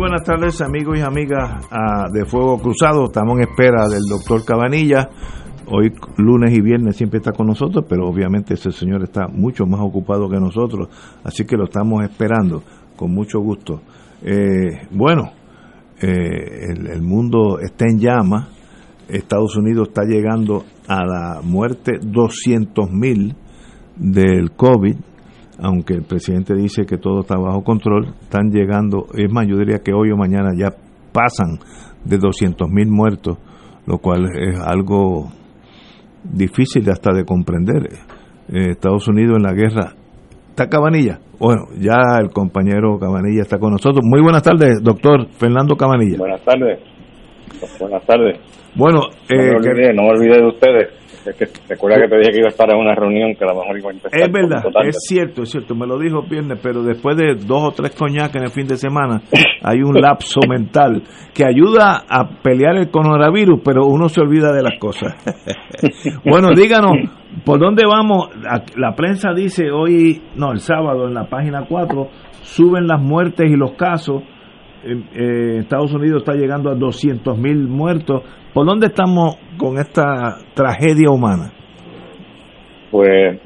Buenas tardes amigos y amigas ah, de Fuego Cruzado. Estamos en espera del doctor Cabanilla. Hoy lunes y viernes siempre está con nosotros, pero obviamente ese señor está mucho más ocupado que nosotros, así que lo estamos esperando con mucho gusto. Eh, bueno, eh, el, el mundo está en llamas. Estados Unidos está llegando a la muerte 200 mil del COVID aunque el presidente dice que todo está bajo control, están llegando, es más, yo diría que hoy o mañana ya pasan de 200 mil muertos, lo cual es algo difícil hasta de comprender. Eh, Estados Unidos en la guerra. ¿Está Cabanilla? Bueno, ya el compañero Cabanilla está con nosotros. Muy buenas tardes, doctor Fernando Cabanilla. Buenas tardes. Buenas tardes. Bueno, no, me eh, olvidé, no me olvidé de ustedes. Es que recuerda que te dije que iba a estar en una reunión que a lo mejor iba a empezar. Es verdad, es cierto, es cierto, me lo dijo viernes, pero después de dos o tres coñac en el fin de semana, hay un lapso mental que ayuda a pelear el coronavirus, pero uno se olvida de las cosas. bueno, díganos, ¿por dónde vamos? La, la prensa dice hoy, no, el sábado en la página 4, suben las muertes y los casos. Eh, Estados Unidos está llegando a 200 mil muertos. ¿Por dónde estamos con esta tragedia humana? Pues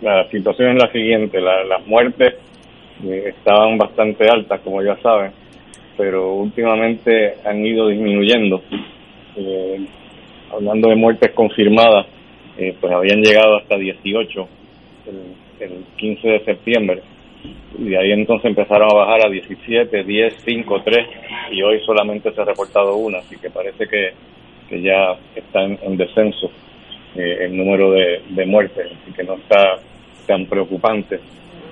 la situación es la siguiente, la- las muertes eh, estaban bastante altas, como ya saben, pero últimamente han ido disminuyendo. Eh, hablando de muertes confirmadas, eh, pues habían llegado hasta 18 el, el 15 de septiembre y de ahí entonces empezaron a bajar a 17, 10, 5, 3 y hoy solamente se ha reportado una, así que parece que, que ya está en, en descenso eh, el número de, de muertes, así que no está tan preocupante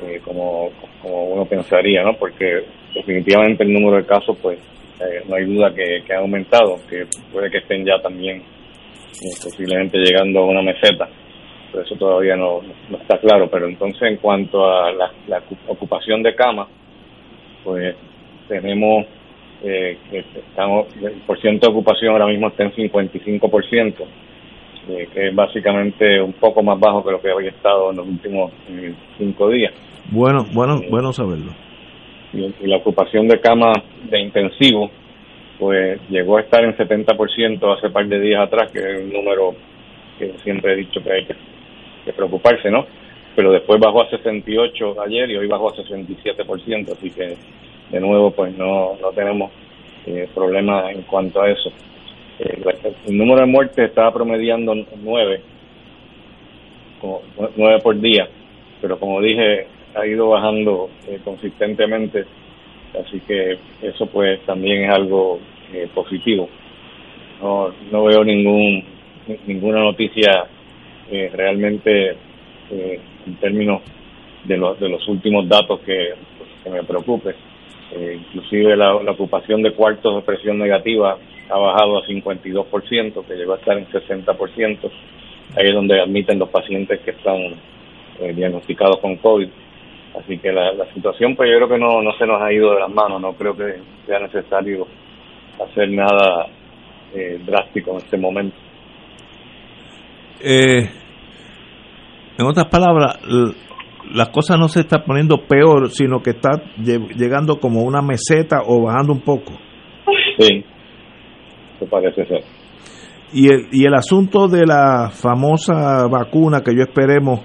eh, como, como uno pensaría, ¿no? Porque definitivamente el número de casos, pues, eh, no hay duda que, que ha aumentado, que puede que estén ya también posiblemente llegando a una meseta, eso todavía no, no está claro. Pero entonces, en cuanto a la, la ocupación de camas, pues tenemos eh, que estamos, el porcentaje de ocupación ahora mismo está en 55%, eh, que es básicamente un poco más bajo que lo que había estado en los últimos eh, cinco días. Bueno, bueno, bueno saberlo. Y, y la ocupación de camas de intensivo, pues llegó a estar en 70% hace par de días atrás, que es un número que siempre he dicho que hay que, que preocuparse, ¿no? Pero después bajó a 68 ayer y hoy bajó a 67%, así que de nuevo pues no, no tenemos eh, problemas en cuanto a eso. Eh, el número de muertes estaba promediando 9, como 9 por día, pero como dije, ha ido bajando eh, consistentemente, así que eso pues también es algo eh, positivo. No, no veo ningún ninguna noticia eh, realmente eh, en términos de los de los últimos datos que, me preocupe. Eh, inclusive la, la ocupación de cuartos de presión negativa ha bajado a 52%, que llegó a estar en 60%. Ahí es donde admiten los pacientes que están eh, diagnosticados con COVID. Así que la, la situación, pues yo creo que no, no se nos ha ido de las manos. No creo que sea necesario hacer nada eh, drástico en este momento. Eh, en otras palabras, las cosas no se están poniendo peor, sino que está lle- llegando como una meseta o bajando un poco. Sí, eso parece ser. Y el, y el asunto de la famosa vacuna que yo esperemos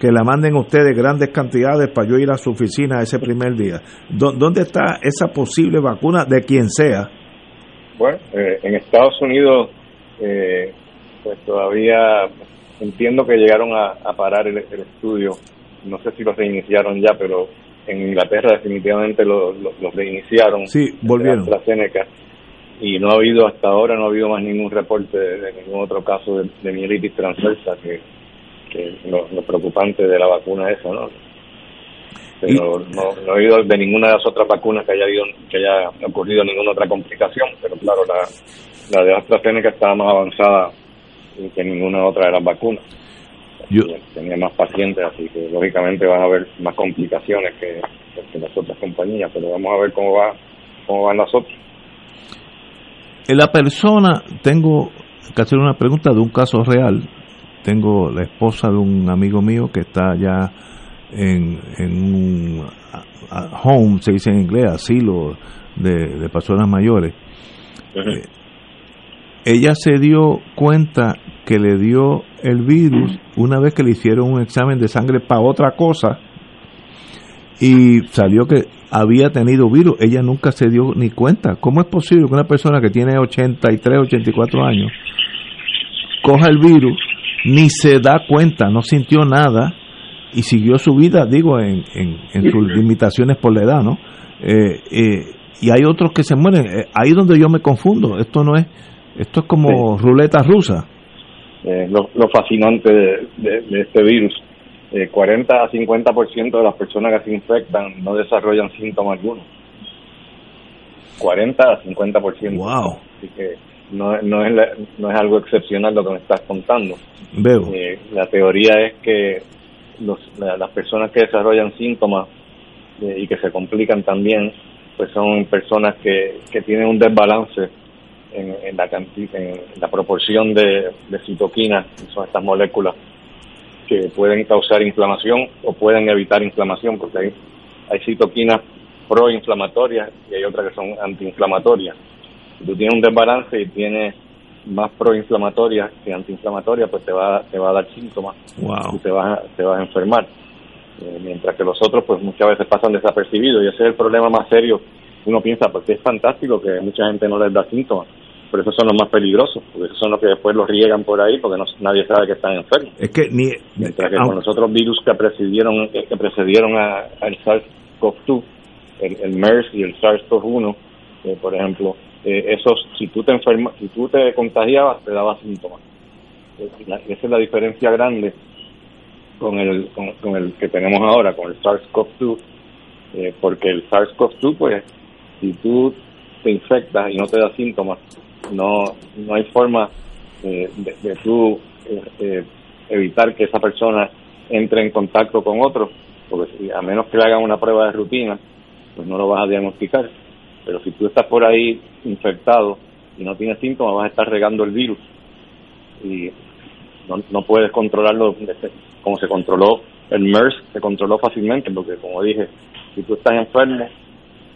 que la manden ustedes grandes cantidades para yo ir a su oficina ese primer día. ¿Dó- ¿Dónde está esa posible vacuna de quien sea? Bueno, eh, en Estados Unidos, eh, pues todavía entiendo que llegaron a, a parar el, el estudio. No sé si lo reiniciaron ya, pero en Inglaterra definitivamente lo, lo, lo reiniciaron. Sí, volvieron. La AstraZeneca. Y no ha habido, hasta ahora no ha habido más ningún reporte de, de ningún otro caso de, de mielitis transversa que, que lo, preocupante de la vacuna esa, ¿no? Pero no, no, he oído de ninguna de las otras vacunas que haya habido, que haya ocurrido ninguna otra complicación, pero claro, la, la de AstraZeneca estaba más avanzada que ninguna otra de las vacunas. Yo, tenía más pacientes, así que lógicamente van a haber más complicaciones que, que las otras compañías, pero vamos a ver cómo va cómo van las otras. En la persona, tengo que hacer una pregunta de un caso real. Tengo la esposa de un amigo mío que está ya en, en un home, se dice en inglés, asilo de, personas mayores. Eh, ella se dio cuenta que le dio el virus una vez que le hicieron un examen de sangre para otra cosa y salió que había tenido virus. Ella nunca se dio ni cuenta. ¿Cómo es posible que una persona que tiene 83, 84 años coja el virus, ni se da cuenta, no sintió nada y siguió su vida, digo, en, en, sus limitaciones por la edad, ¿no? Eh, eh, y hay otros que se mueren. Eh, ahí donde yo me confundo. Esto no es, esto es como ruleta rusa. Lo, lo, fascinante de, de este virus 40 eh, a 50% de las personas que se infectan no desarrollan síntomas algunos. 40 a 50%. Wow. Así que no, no, es no es algo excepcional lo que me estás contando. Veo. Eh, la teoría es que los, las personas que desarrollan síntomas eh, y que se complican también, pues son personas que, que tienen un desbalance en, en la, en la proporción de, de citoquinas, que son estas moléculas que pueden causar inflamación o pueden evitar inflamación, porque hay, hay citoquinas proinflamatorias y hay otras que son antiinflamatorias. Si tú tienes un desbalance y tienes más proinflamatorias que antiinflamatorias, pues te va, te va a dar síntomas y te vas, te vas a enfermar. Eh, mientras que los otros, pues muchas veces pasan desapercibidos y ese es el problema más serio. Uno piensa, porque es fantástico que mucha gente no les da síntomas, pero esos son los más peligrosos, porque esos son los que después los riegan por ahí porque no, nadie sabe que están enfermos. Es que ni, Mientras que con los otros virus que precedieron, que precedieron al SARS-CoV-2, el, MERS y el SARS-CoV-1, eh, por ejemplo, eh, esos, si tú te enfermas, si tú te contagiabas, te daba síntomas. Eh, esa es la diferencia grande con el, con, el que tenemos ahora, con el SARS-CoV-2, porque el SARS-CoV-2, pues, si tú te infectas y no te da síntomas, no, no hay forma de, de, tú eh, eh, evitar que esa persona entre en contacto con otro, porque si, a menos que le hagan una prueba de rutina, pues no lo vas a diagnosticar. Pero si tú estás por ahí infectado y no tienes síntomas, vas a estar regando el virus y no, no puedes controlarlo como se controló el MERS, se controló fácilmente, porque como dije, si tú estás enfermo,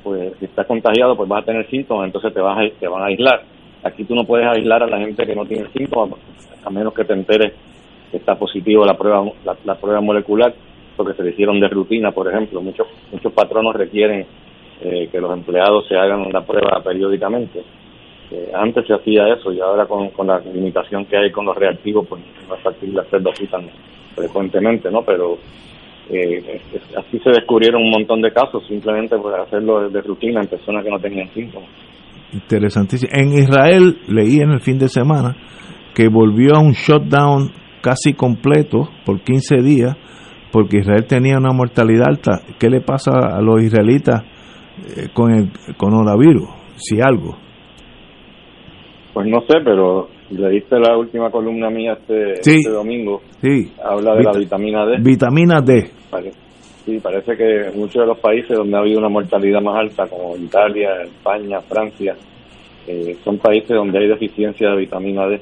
pues si estás contagiado, pues vas a tener síntomas, entonces te, vas a, te van a aislar Aquí tú no puedes aislar a la gente que no tiene síntomas, a menos que te enteres que está positivo la prueba la, prueba molecular, porque se le hicieron de rutina, por ejemplo. Muchos muchos patronos requieren eh, que los empleados se hagan la prueba periódicamente. Eh, antes se hacía eso y ahora con, con la limitación que hay con los reactivos, pues no es factible hacerlo así tan frecuentemente, ¿no? Pero eh, así se descubrieron un montón de casos, simplemente por hacerlo de rutina en personas que no tenían síntomas. Interesantísimo. En Israel leí en el fin de semana que volvió a un shutdown casi completo por 15 días porque Israel tenía una mortalidad alta. ¿Qué le pasa a los israelitas eh, con el coronavirus? Si algo. Pues no sé, pero leíste la última columna mía este, este domingo. Sí. Habla de la vitamina D. Vitamina D. Sí, parece que muchos de los países donde ha habido una mortalidad más alta, como Italia, España, Francia, eh, son países donde hay deficiencia de vitamina D.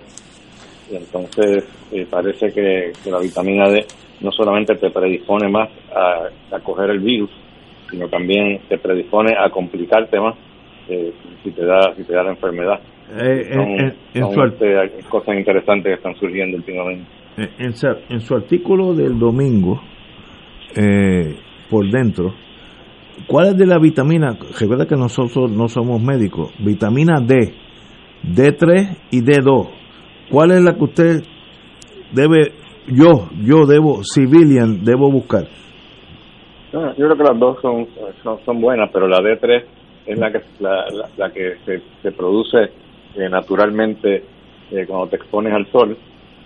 Y entonces eh, parece que, la vitamina D no solamente te predispone más a, coger el virus, sino también te predispone a complicarte más eh, si te da si te da la enfermedad. son, este, cosas interesantes que están surgiendo últimamente. En, en su artículo del domingo, eh, por dentro. ¿Cuál es de la vitamina? Recuerda que nosotros no somos médicos. Vitamina D, D3 y D2. ¿Cuál es la que usted debe, yo, yo debo, civilian, debo buscar? yo creo que las dos son, son, buenas, pero la D3 es la que, la, la, que se, se produce eh, naturalmente eh, cuando te expones al sol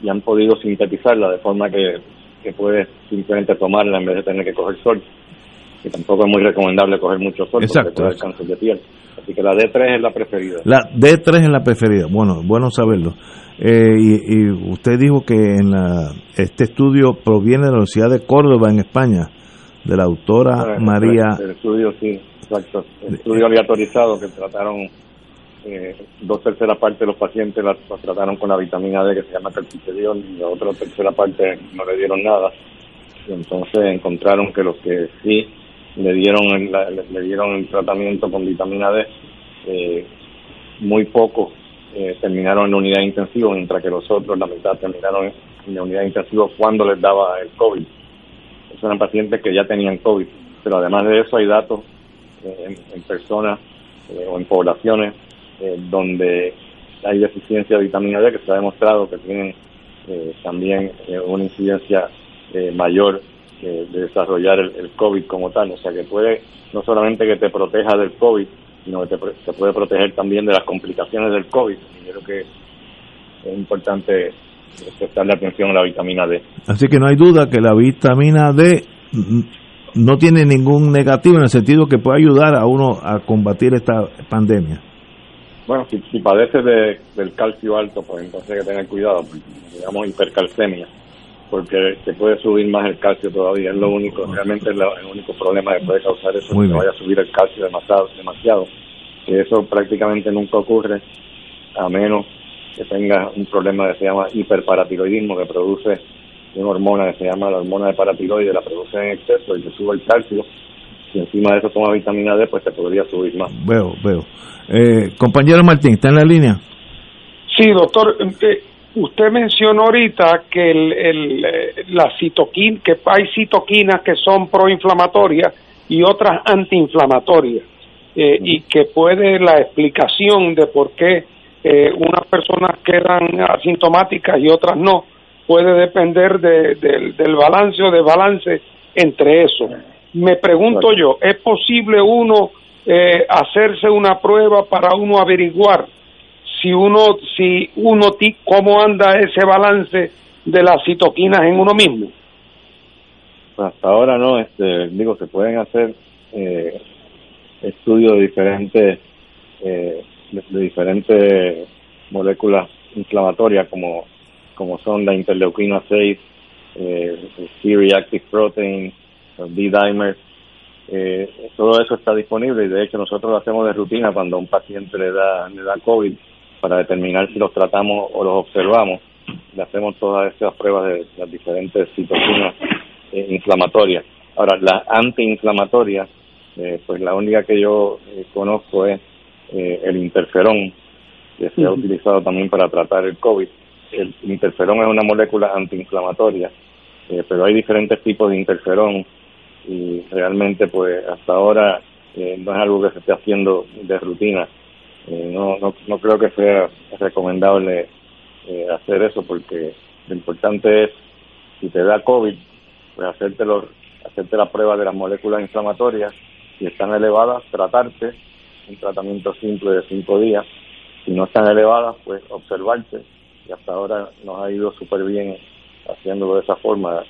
y han podido sintetizarla de forma que que puedes simplemente tomarla en vez de tener que coger sol. Y tampoco es muy recomendable coger mucho sol Exacto. porque puede cáncer de piel. Así que la D3 es la preferida. La D3 es la preferida. Bueno, bueno saberlo. Eh, y, y, usted dijo que en la, este estudio proviene de la Universidad de Córdoba, en España, de la autora María. El, estudio, sí, exacto. El estudio aleatorizado que trataron eh, dos terceras partes de los pacientes las, trataron con la vitamina D que se llama calcitediol y la otra tercera parte no le dieron nada. Y entonces encontraron que los que sí le dieron el, le, dieron el tratamiento con vitamina D, eh, muy pocos eh, terminaron en la unidad intensiva, mientras que los otros, la mitad, terminaron en la unidad intensiva cuando les daba el COVID. Esos eran pacientes que ya tenían COVID, pero además de eso hay datos eh, en, en, personas eh, o en poblaciones eh, donde hay deficiencia de vitamina D que se ha demostrado que tienen eh, también una incidencia mayor de desarrollar el, el, COVID como tal. O sea que puede no solamente que te proteja del COVID, sino que te, puede proteger también de las complicaciones del COVID. Y creo que es importante prestarle atención a la vitamina D. Así que no hay duda que la vitamina D no tiene ningún negativo en el sentido que puede ayudar a uno a combatir esta pandemia. Bueno, si, si padece de, del calcio alto, pues entonces hay que tener cuidado, digamos hipercalcemia, porque se puede subir más el calcio todavía, es lo único, realmente es lo, el único problema que puede causar eso, Muy que bien. vaya a subir el calcio demasiado, demasiado, que eso prácticamente nunca ocurre, a menos que tenga un problema que se llama hiperparatiroidismo, que produce una hormona que se llama la hormona de paratiroide, la produce en exceso y te sube el calcio, si encima de eso toma vitamina D, pues te podría subir más. Veo, veo. Eh, compañero Martín, ¿está en la línea? Sí, doctor. Eh, usted mencionó ahorita que el, el, la citoquina, que hay citoquinas que son proinflamatorias y otras antiinflamatorias, eh, y que puede la explicación de por qué eh, unas personas quedan asintomáticas y otras no, puede depender de, de, del balance o desbalance entre eso. Me pregunto yo, ¿es posible uno eh, hacerse una prueba para uno averiguar si uno, si uno, cómo anda ese balance de las citoquinas en uno mismo? Hasta ahora no, este, digo, se pueden hacer eh, estudios de diferentes, eh, de, de, diferentes moléculas inflamatorias como, como son la interleuquina 6, eh, el C-reactive protein, el D-dimer, eh, todo eso está disponible y de hecho nosotros lo hacemos de rutina cuando a un paciente le da, le da COVID para determinar si los tratamos o los observamos. Le hacemos todas esas pruebas de las diferentes citoquinas eh, inflamatorias. Ahora, las antiinflamatorias, eh, pues la única que yo eh, conozco es eh, el interferón, que se ha utilizado también para tratar el COVID. El interferón es una molécula antiinflamatoria, pero hay diferentes tipos de interferón y realmente pues hasta ahora eh, no es algo que se esté haciendo de rutina. Eh, no, no, no creo que sea recomendable eh, hacer eso porque lo importante es, si te da COVID, pues hacerte, los, hacerte la prueba de las moléculas inflamatorias, si están elevadas, tratarte, un tratamiento simple de cinco días, si no están elevadas, pues observarte, y hasta ahora nos ha ido súper bien haciéndolo de esa forma,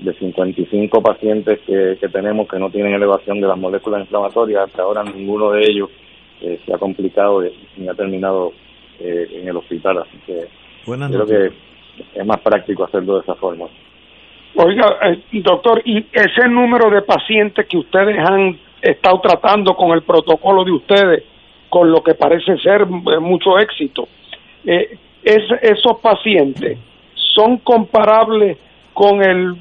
de 55 pacientes que, que, tenemos que no tienen elevación de las moléculas inflamatorias, hasta ahora ninguno de ellos eh, se ha complicado ni ha terminado eh, en el hospital, así que Buenas creo noches. que es más práctico hacerlo de esa forma. Oiga, eh, doctor, ¿y ese número de pacientes que ustedes han estado tratando con el protocolo de ustedes, con lo que parece ser eh, mucho éxito, eh, es, esos pacientes son comparables con el,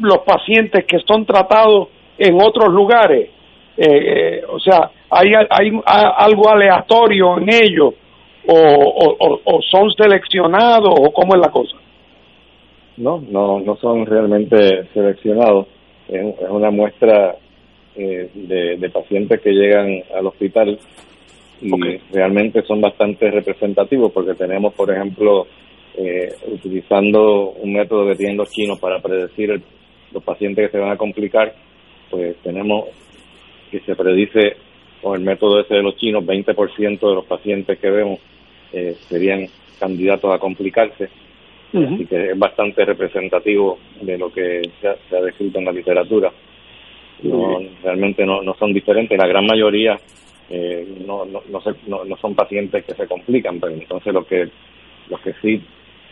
los pacientes que son tratados en otros lugares? Eh, o sea, ¿hay, hay algo aleatorio en ellos? O, o, o, son seleccionados o cómo es la cosa? No, no, no son realmente seleccionados. Es, es una muestra eh, de, de, pacientes que llegan al hospital y okay. realmente son bastante representativos porque tenemos, por ejemplo, eh, utilizando un método que tienen los chinos para predecir el, los pacientes que se van a complicar, pues tenemos que se predice con el método ese de los chinos, 20% de los pacientes que vemos eh, serían candidatos a complicarse. Así que es bastante representativo de lo que se ha, descrito en la literatura. No, realmente no, no son diferentes, la gran mayoría eh, no, no, no, no, son pacientes que se complican, pero entonces los que, los que sí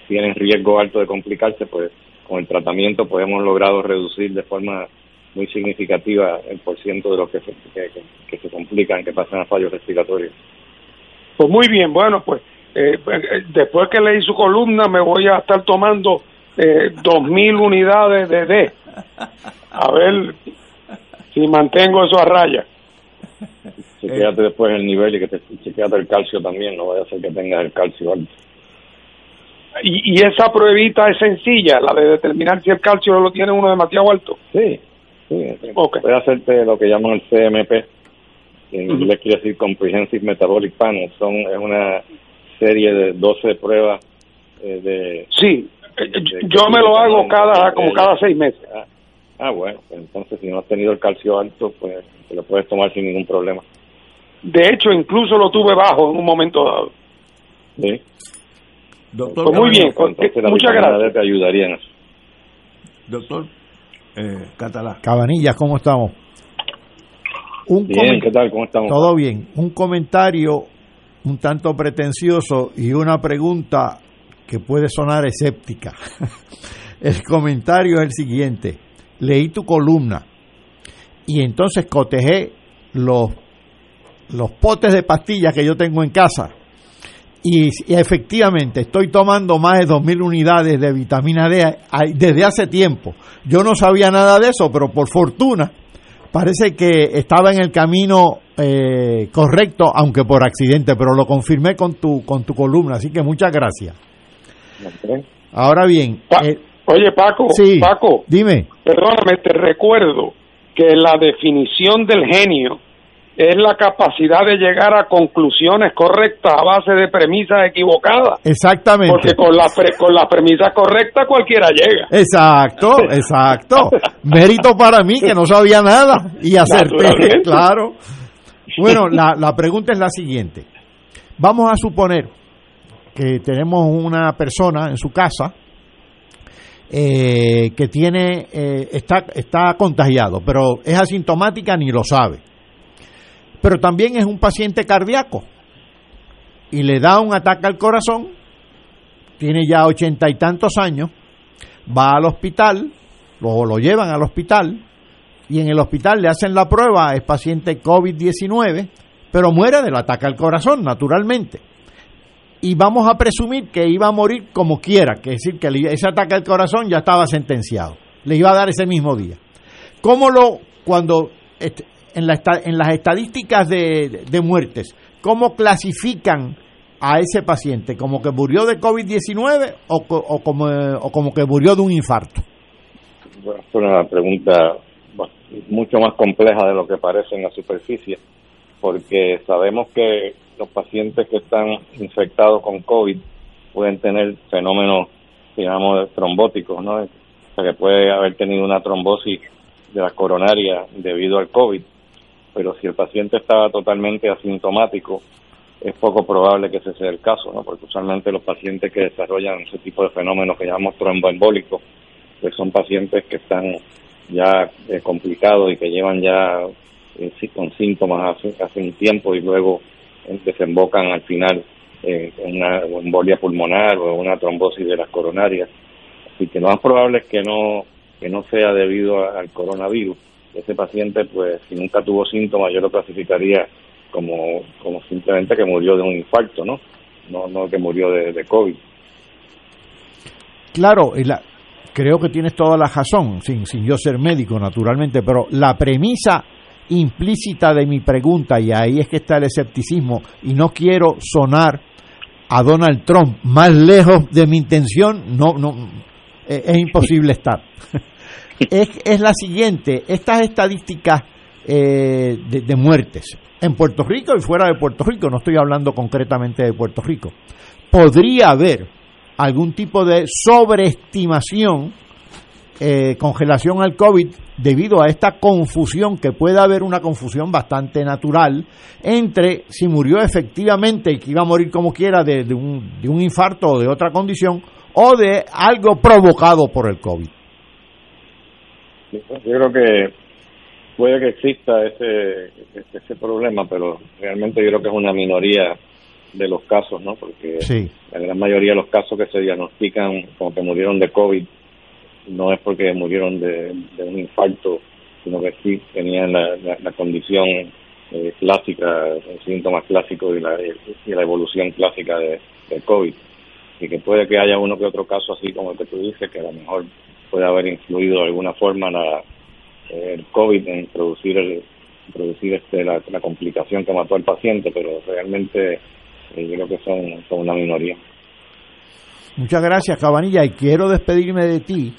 tienen riesgo alto de complicarse, pues con el tratamiento pues hemos logrado reducir de forma muy significativa el porciento de los que se, que, se complican, que pasan a fallos respiratorios. Pues muy bien, bueno, pues eh, eh, después que leí su columna me voy a estar tomando eh, dos mil unidades de D. A ver si mantengo eso a raya. Chequeate después el nivel y que te chequeate el calcio también, no vaya a ser que tengas el calcio alto. Y, y esa pruebita es sencilla, la de determinar si el calcio lo tiene uno demasiado alto. Sí, sí. Okay. Puedes hacerte lo que llaman el CMP, que en inglés quiere decir Comprehensive Metabolic Panel. Son, es una serie de 12 pruebas eh, de... Sí, yo me lo hago cada como cada seis meses. Ah, ah, bueno, pues entonces si no has tenido el calcio alto, pues te lo puedes tomar sin ningún problema. De hecho, incluso lo tuve bajo en un momento dado. Sí. Doctor, pues muy bien, muchas gracias. Te ayudaría en eso. Doctor eh, Catalá. Cabanillas, ¿cómo estamos? Un bien, ¿qué tal? ¿Cómo estamos? Todo bien. Un comentario un tanto pretencioso y una pregunta que puede sonar escéptica. el comentario es el siguiente. Leí tu columna y entonces cotejé los, los potes de pastillas que yo tengo en casa y, efectivamente estoy tomando más de 2.000 unidades de vitamina D desde hace tiempo. Yo no sabía nada de eso, pero por fortuna parece que estaba en el camino eh, correcto, aunque por accidente, pero lo confirmé con tu, con tu columna, así que muchas gracias. Ahora bien. Eh, oye, Paco, sí, Paco, dime. Perdóname, te recuerdo que la definición del genio es la capacidad de llegar a conclusiones correctas a base de premisas equivocadas. Exactamente. Porque con la, con la premisa correcta cualquiera llega. Exacto, exacto. Mérito para mí que no sabía nada y acerté, claro. Bueno, la, la pregunta es la siguiente. Vamos a suponer que tenemos una persona en su casa eh, que tiene eh, está está contagiado, pero es asintomática ni lo sabe. Pero también es un paciente cardíaco y le da un ataque al corazón. Tiene ya ochenta y tantos años, va al hospital, lo, lo llevan al hospital y en el hospital le hacen la prueba, es paciente COVID-19, pero muere del ataque al corazón, naturalmente. Y vamos a presumir que iba a morir como quiera, que es decir, que ese ataque al corazón ya estaba sentenciado, le iba a dar ese mismo día. ¿Cómo lo, cuando este, en, la, en las estadísticas de, muertes, cómo clasifican a ese paciente? ¿Como que murió de COVID-19 o, o, como, o como que murió de un infarto? Bueno, es una pregunta mucho más compleja de lo que parece en la superficie, porque sabemos que los pacientes que están infectados con COVID pueden tener fenómenos, digamos, trombóticos, ¿no? O sea, que puede haber tenido una trombosis de la coronaria debido al COVID, pero si el paciente estaba totalmente asintomático, es poco probable que ese sea el caso, ¿no? Porque usualmente los pacientes que desarrollan ese tipo de fenómenos que llamamos tromboembólicos, pues son pacientes que están ya eh, complicados y que llevan ya eh, con síntomas hace, hace un tiempo y luego desembocan al final en una embolia pulmonar o una trombosis de las coronarias. Así que lo más probable es que no, que no sea debido al coronavirus. Ese paciente, pues, si nunca tuvo síntomas, yo lo clasificaría como, como simplemente que murió de un infarto, ¿no? No, no que murió de, COVID. Claro, y la, creo que tienes toda la razón, sin, sin yo ser médico naturalmente, pero la premisa implícita de mi pregunta, y ahí es que está el escepticismo, y no quiero sonar a Donald Trump más lejos de mi intención, no, no, es imposible estar. es, la siguiente, estas estadísticas eh, de, muertes en Puerto Rico y fuera de Puerto Rico, no estoy hablando concretamente de Puerto Rico, podría haber algún tipo de sobreestimación eh, congelación al COVID debido a esta confusión, que puede haber una confusión bastante natural entre si murió efectivamente y que iba a morir como quiera de, un, de un infarto o de otra condición, o de algo provocado por el COVID. Yo creo que puede que exista ese, ese problema, pero realmente yo creo que es una minoría de los casos, ¿no? Porque la gran mayoría de los casos que se diagnostican como que murieron de COVID no es porque murieron de, un infarto, sino que sí tenían la, la, condición eh, clásica, el síntoma clásico y la, y la evolución clásica de, de COVID. Y que puede que haya uno que otro caso así como el que tú dices, que a lo mejor puede haber influido de alguna forma la, el COVID en producir el, producir este la, complicación que mató al paciente, pero realmente eh, yo creo que son, son una minoría. Muchas gracias, Cabanilla, y quiero despedirme de ti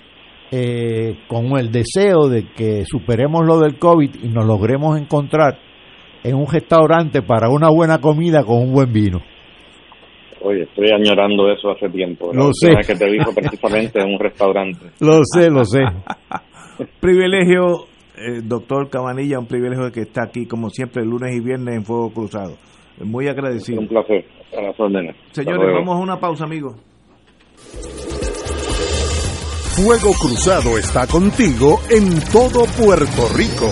eh, con el deseo de que superemos lo del COVID y nos logremos encontrar en un restaurante para una buena comida con un buen vino. Oye, estoy añorando eso hace tiempo. Lo sé. que te dijo precisamente en un restaurante. Lo sé, lo sé. privilegio, eh, doctor Cabanilla, un privilegio de que está aquí, como siempre, lunes y viernes en Fuego Cruzado. Muy agradecido. Un placer. A las órdenes. Señores, vamos a una pausa, amigos. Fuego Cruzado está contigo en todo Puerto Rico.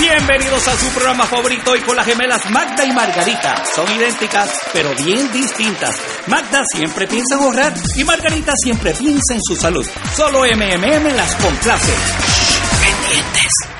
Bienvenidos a su programa favorito y con las gemelas Magda y Margarita. Son idénticas, pero bien distintas. Magda siempre piensa en ahorrar y Margarita siempre piensa en su salud. Solo MMM las complace. pendientes.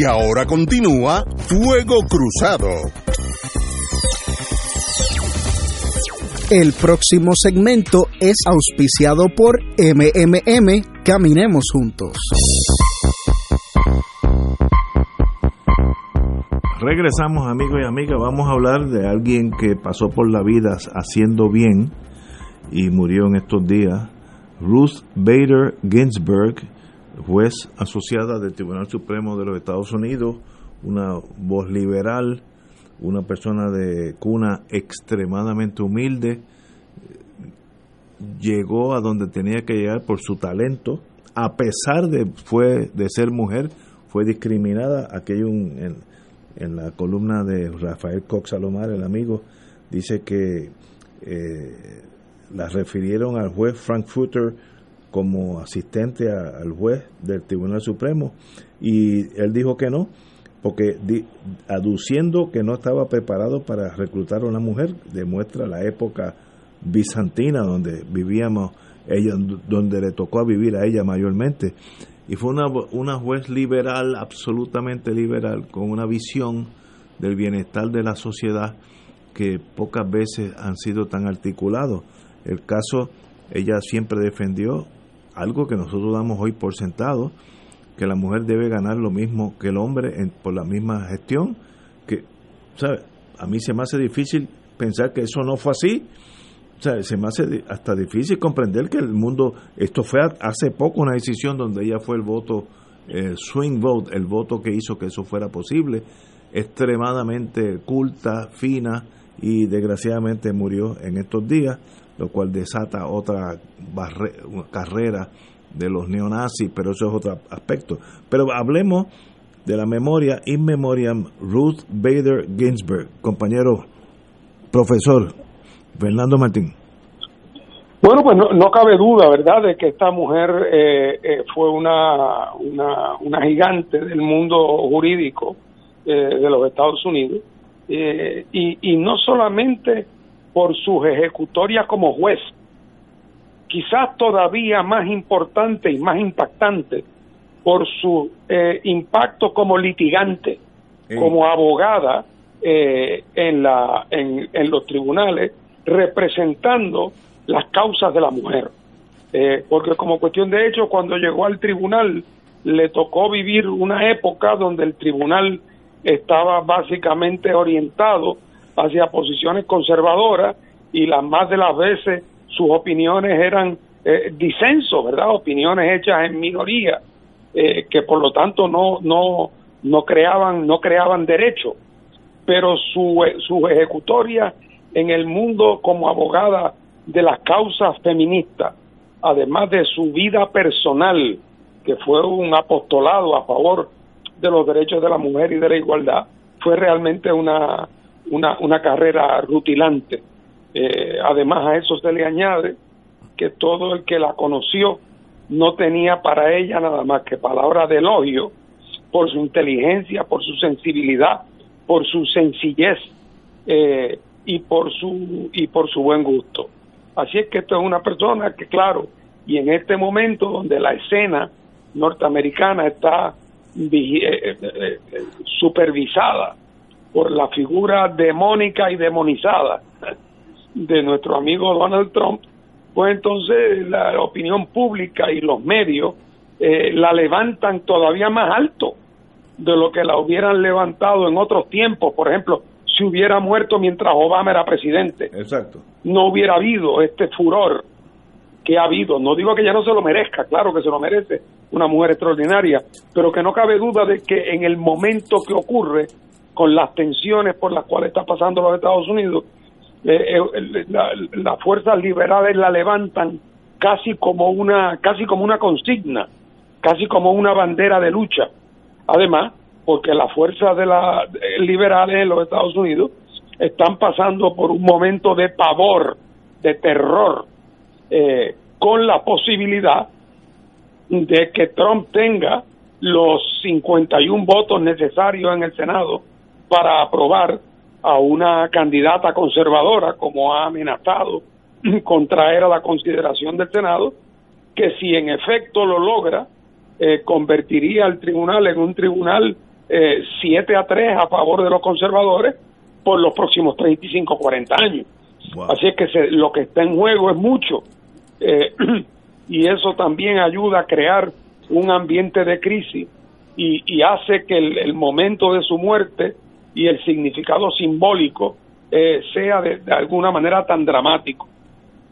Y ahora continúa Fuego Cruzado. El próximo segmento es auspiciado por MMM Caminemos Juntos. Regresamos amigos y amigas, vamos a hablar de alguien que pasó por la vida haciendo bien y murió en estos días, Ruth Bader Ginsburg, juez asociada del Tribunal Supremo de los Estados Unidos, una voz liberal, una persona de cuna extremadamente humilde, llegó a donde tenía que llegar por su talento, a pesar de fue de ser mujer, fue discriminada. Aquello en, en la columna de Rafael Cox Salomar, el amigo, dice que eh, la refirieron al juez Frankfurter como asistente al juez del Tribunal Supremo y él dijo que no, porque aduciendo que no estaba preparado para reclutar a una mujer, demuestra la época bizantina donde vivíamos, ella, donde le tocó vivir a ella mayormente. Y fue una, una juez liberal, absolutamente liberal, con una visión del bienestar de la sociedad que pocas veces han sido tan articulados. El caso, ella siempre defendió algo que nosotros damos hoy por sentado, que la mujer debe ganar lo mismo que el hombre por la misma gestión, que, ¿sabe? A mí se me hace difícil pensar que eso no fue así. se me hace hasta difícil comprender que el mundo, esto fue hace poco una decisión donde ella fue el voto, el swing vote, el voto que hizo que eso fuera posible, extremadamente culta, fina y desgraciadamente murió en estos días, lo cual desata otra carrera de los neonazis, pero eso es otro aspecto. Pero hablemos de la memoria in memoriam Ruth Bader Ginsburg, compañero profesor Fernando Martín. Bueno, pues no, cabe duda, ¿verdad?, de que esta mujer eh, eh, fue una, una, gigante del mundo jurídico eh, de los Estados Unidos, y, y no solamente por sus ejecutorias como juez, quizás todavía más importante y más impactante por su impacto como litigante, como abogada en, la, en, en los tribunales, representando las causas de la mujer. Eh, porque como cuestión de hecho, cuando llegó al tribunal, le tocó vivir una época donde el tribunal estaba básicamente orientado hacia posiciones conservadoras y las más de las veces sus opiniones eran eh, disenso, ¿verdad? Opiniones hechas en minoría, eh, que por lo tanto no, no, no creaban, no creaban derecho. Pero su, su ejecutoria en el mundo como abogada de las causas feministas, además de su vida personal, que fue un apostolado a favor de los derechos de la mujer y de la igualdad, fue realmente una, una, una carrera rutilante. Eh, además a eso se le añade que todo el que la conoció no tenía para ella nada más que palabras de elogio por su inteligencia, por su sensibilidad, por su sencillez eh, y por su y por su buen gusto. Así es que esto es una persona que, claro, y en este momento donde la escena norteamericana está eh, eh, supervisada por la figura demónica y demonizada de nuestro amigo Donald Trump, pues entonces la opinión pública y los medios la levantan todavía más alto de lo que la hubieran levantado en otros tiempos. Por ejemplo, si hubiera muerto mientras Obama era presidente. Exacto. No hubiera habido este furor que ha habido. No digo que ya no se lo merezca, claro que se lo merece, una mujer extraordinaria, pero que no cabe duda de que en el momento que ocurre, con las tensiones por las cuales está pasando los Estados Unidos, eh, eh, las fuerzas liberales la levantan casi como una casi como una consigna, casi como una bandera de lucha. Además, porque las fuerzas de la liberales en los Estados Unidos están pasando por un momento de pavor, de terror, eh, con la posibilidad de que Trump tenga los 51 votos necesarios en el Senado para aprobar a una candidata conservadora, como ha amenazado con traer a la consideración del Senado, que si en efecto lo logra, eh, convertiría al tribunal en un tribunal 7 eh, a 3 a favor de los conservadores por los próximos 35 40 años. Así es que lo que está en juego es mucho. Eh, y eso también ayuda a crear un ambiente de crisis y, hace que el, momento de su muerte y el significado simbólico eh, sea de, de, alguna manera tan dramático.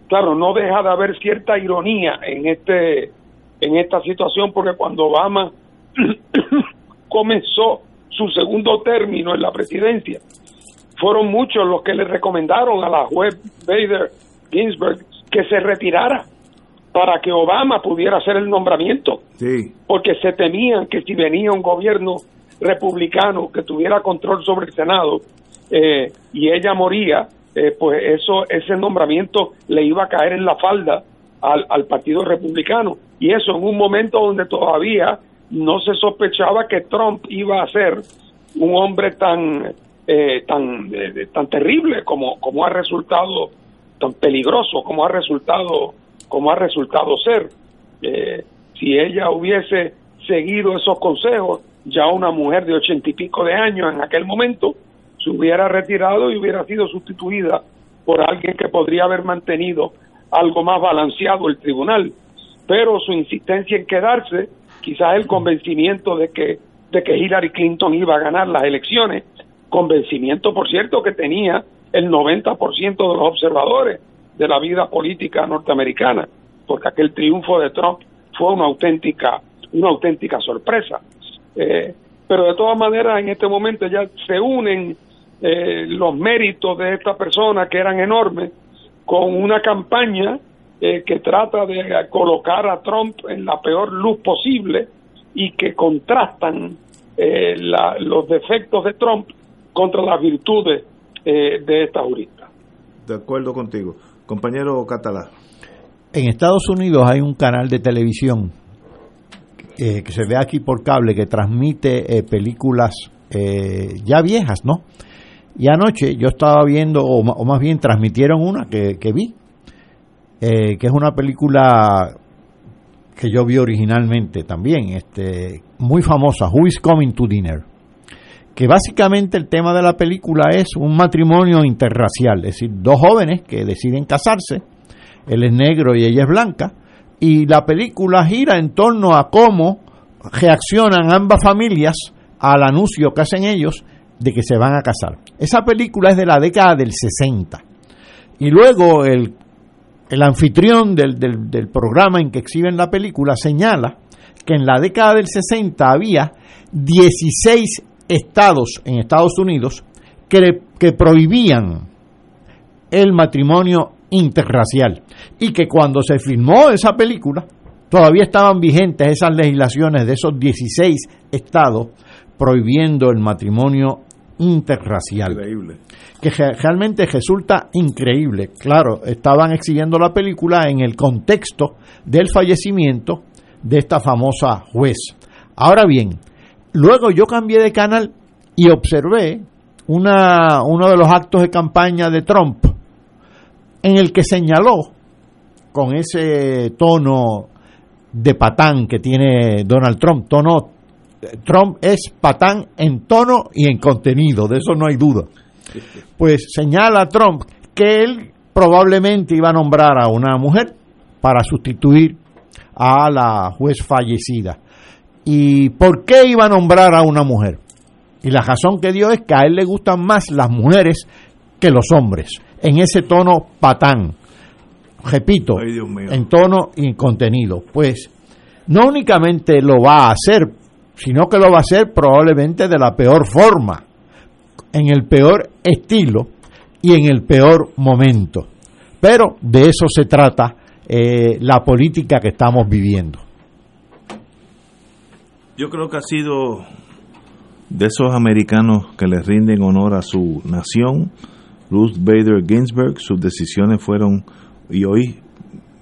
Claro, no deja de haber cierta ironía en este en esta situación porque cuando Obama comenzó su segundo término en la presidencia. Fueron muchos los que le recomendaron a la juez Bader Ginsburg que se retirara para que Obama pudiera hacer el nombramiento. Porque se temían que si venía un gobierno republicano que tuviera control sobre el Senado eh, y ella moría, eh, pues eso ese nombramiento le iba a caer en la falda al, al Partido Republicano. Y eso en un momento donde todavía no se sospechaba que Trump iba a ser un hombre tan eh, tan eh, tan terrible como como ha resultado tan peligroso como ha resultado como ha resultado ser eh, si ella hubiese seguido esos consejos ya una mujer de ochenta y pico de años en aquel momento se hubiera retirado y hubiera sido sustituida por alguien que podría haber mantenido algo más balanceado el tribunal pero su insistencia en quedarse quizás el convencimiento de que, de que Hillary Clinton iba a ganar las elecciones, convencimiento, por cierto, que tenía el 90% de los observadores de la vida política norteamericana, porque aquel triunfo de Trump fue una auténtica, una auténtica sorpresa. Eh, pero de todas maneras, en este momento ya se unen eh, los méritos de esta persona que eran enormes con una campaña eh, que trata de colocar a Trump en la peor luz posible y que contrastan eh, los defectos de Trump contra las virtudes de esta jurista. De acuerdo contigo. Compañero Catalá. En Estados Unidos hay un canal de televisión que se ve aquí por cable que transmite películas ya viejas, ¿no? Y anoche yo estaba viendo, o, más bien transmitieron una que, vi, eh, que es una película que yo vi originalmente también, este, muy famosa, Who is Coming to Dinner, que básicamente el tema de la película es un matrimonio interracial, es decir, dos jóvenes que deciden casarse, él es negro y ella es blanca, y la película gira en torno a cómo reaccionan ambas familias al anuncio que hacen ellos de que se van a casar. Esa película es de la década del 60. Y luego el, el anfitrión del, del, programa en que exhiben la película señala que en la década del 60 había 16 estados en Estados Unidos que, que prohibían el matrimonio interracial y que cuando se filmó esa película todavía estaban vigentes esas legislaciones de esos 16 estados prohibiendo el matrimonio interracial. Que realmente resulta increíble. Claro, estaban exhibiendo la película en el contexto del fallecimiento de esta famosa juez. Ahora bien, luego yo cambié de canal y observé una, uno de los actos de campaña de Trump en el que señaló con ese tono de patán que tiene Donald Trump, tono Trump es patán en tono y en contenido, de eso no hay duda. Pues señala a Trump que él probablemente iba a nombrar a una mujer para sustituir a la juez fallecida. ¿Y por qué iba a nombrar a una mujer? Y la razón que dio es que a él le gustan más las mujeres que los hombres, en ese tono patán. Repito, en tono y en contenido. Pues no únicamente lo va a hacer sino que lo va a hacer probablemente de la peor forma, en el peor estilo y en el peor momento. Pero de eso se trata eh, la política que estamos viviendo. Yo creo que ha sido de esos americanos que le rinden honor a su nación, Ruth Bader Ginsburg, sus decisiones fueron, y hoy,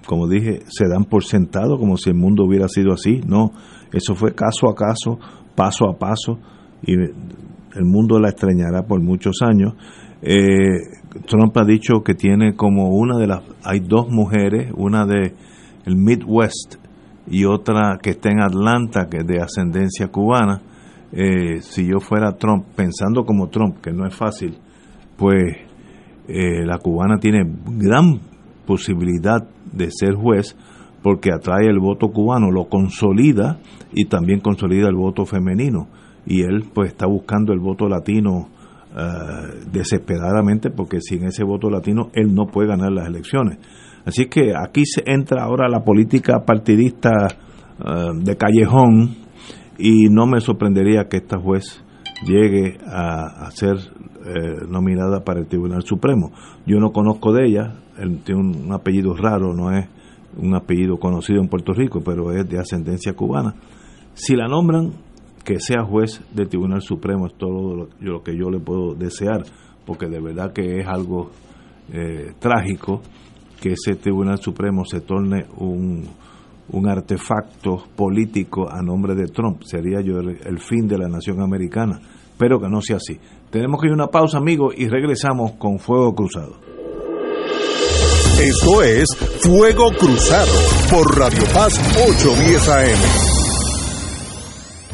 como dije, se dan por sentado como si el mundo hubiera sido así. No, eso fue caso a caso, paso a paso, y el mundo la extrañará por muchos años. Eh, Trump ha dicho que tiene como una de las, hay dos mujeres, una de el Midwest y otra que está en Atlanta, que es de ascendencia cubana. Eh, si yo fuera Trump, pensando como Trump, que no es fácil, pues eh, la cubana tiene gran posibilidad de ser juez porque atrae el voto cubano, lo consolida y también consolida el voto femenino. Y él pues está buscando el voto latino eh, desesperadamente porque sin ese voto latino él no puede ganar las elecciones. Así que aquí se entra ahora la política partidista eh, de callejón y no me sorprendería que esta juez llegue a, ser eh, nominada para el Tribunal Supremo. Yo no conozco de ella, él tiene un apellido raro, no es un apellido conocido en Puerto Rico, pero es de ascendencia cubana. Si la nombran, que sea juez del Tribunal Supremo es todo lo, que yo le puedo desear, porque de verdad que es algo eh, trágico que ese Tribunal Supremo se torne un, un artefacto político a nombre de Trump. Sería yo el, fin de la nación americana. Espero que no sea así. Tenemos que ir a una pausa, amigos, y regresamos con Fuego Cruzado. Esto es Fuego Cruzado por Radio Paz 810 AM.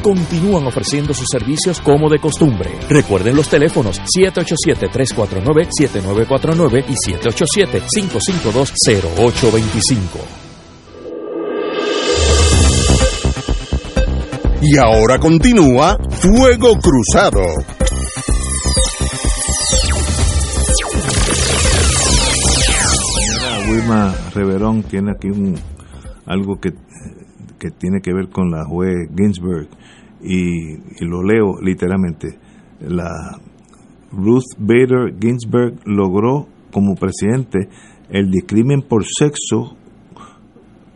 continúan ofreciendo sus servicios como de costumbre. Recuerden los teléfonos 787-349-7949 y 787-552-0825. Y ahora continúa Fuego Cruzado. Señora Wilma Reverón tiene aquí un, algo que, que tiene que ver con la juez Ginsburg y, lo leo literalmente. La Ruth Bader Ginsburg logró como presidente el discrimen por sexo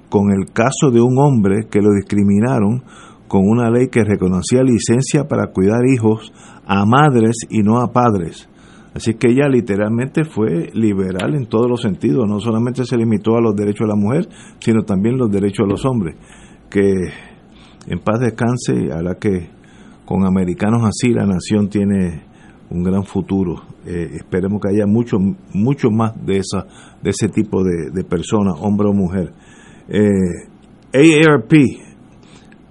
con el caso de un hombre que lo discriminaron con una ley que reconocía licencia para cuidar hijos a madres y no a padres. Así que ella literalmente fue liberal en todos los sentidos, no solamente se limitó a los derechos de la mujer, sino también los derechos de los hombres. Que en paz descanse, a la que con americanos así la nación tiene un gran futuro. Eh, esperemos que haya mucho, mucho más de esa, de ese tipo de, personas, hombre o mujer. Eh, AARP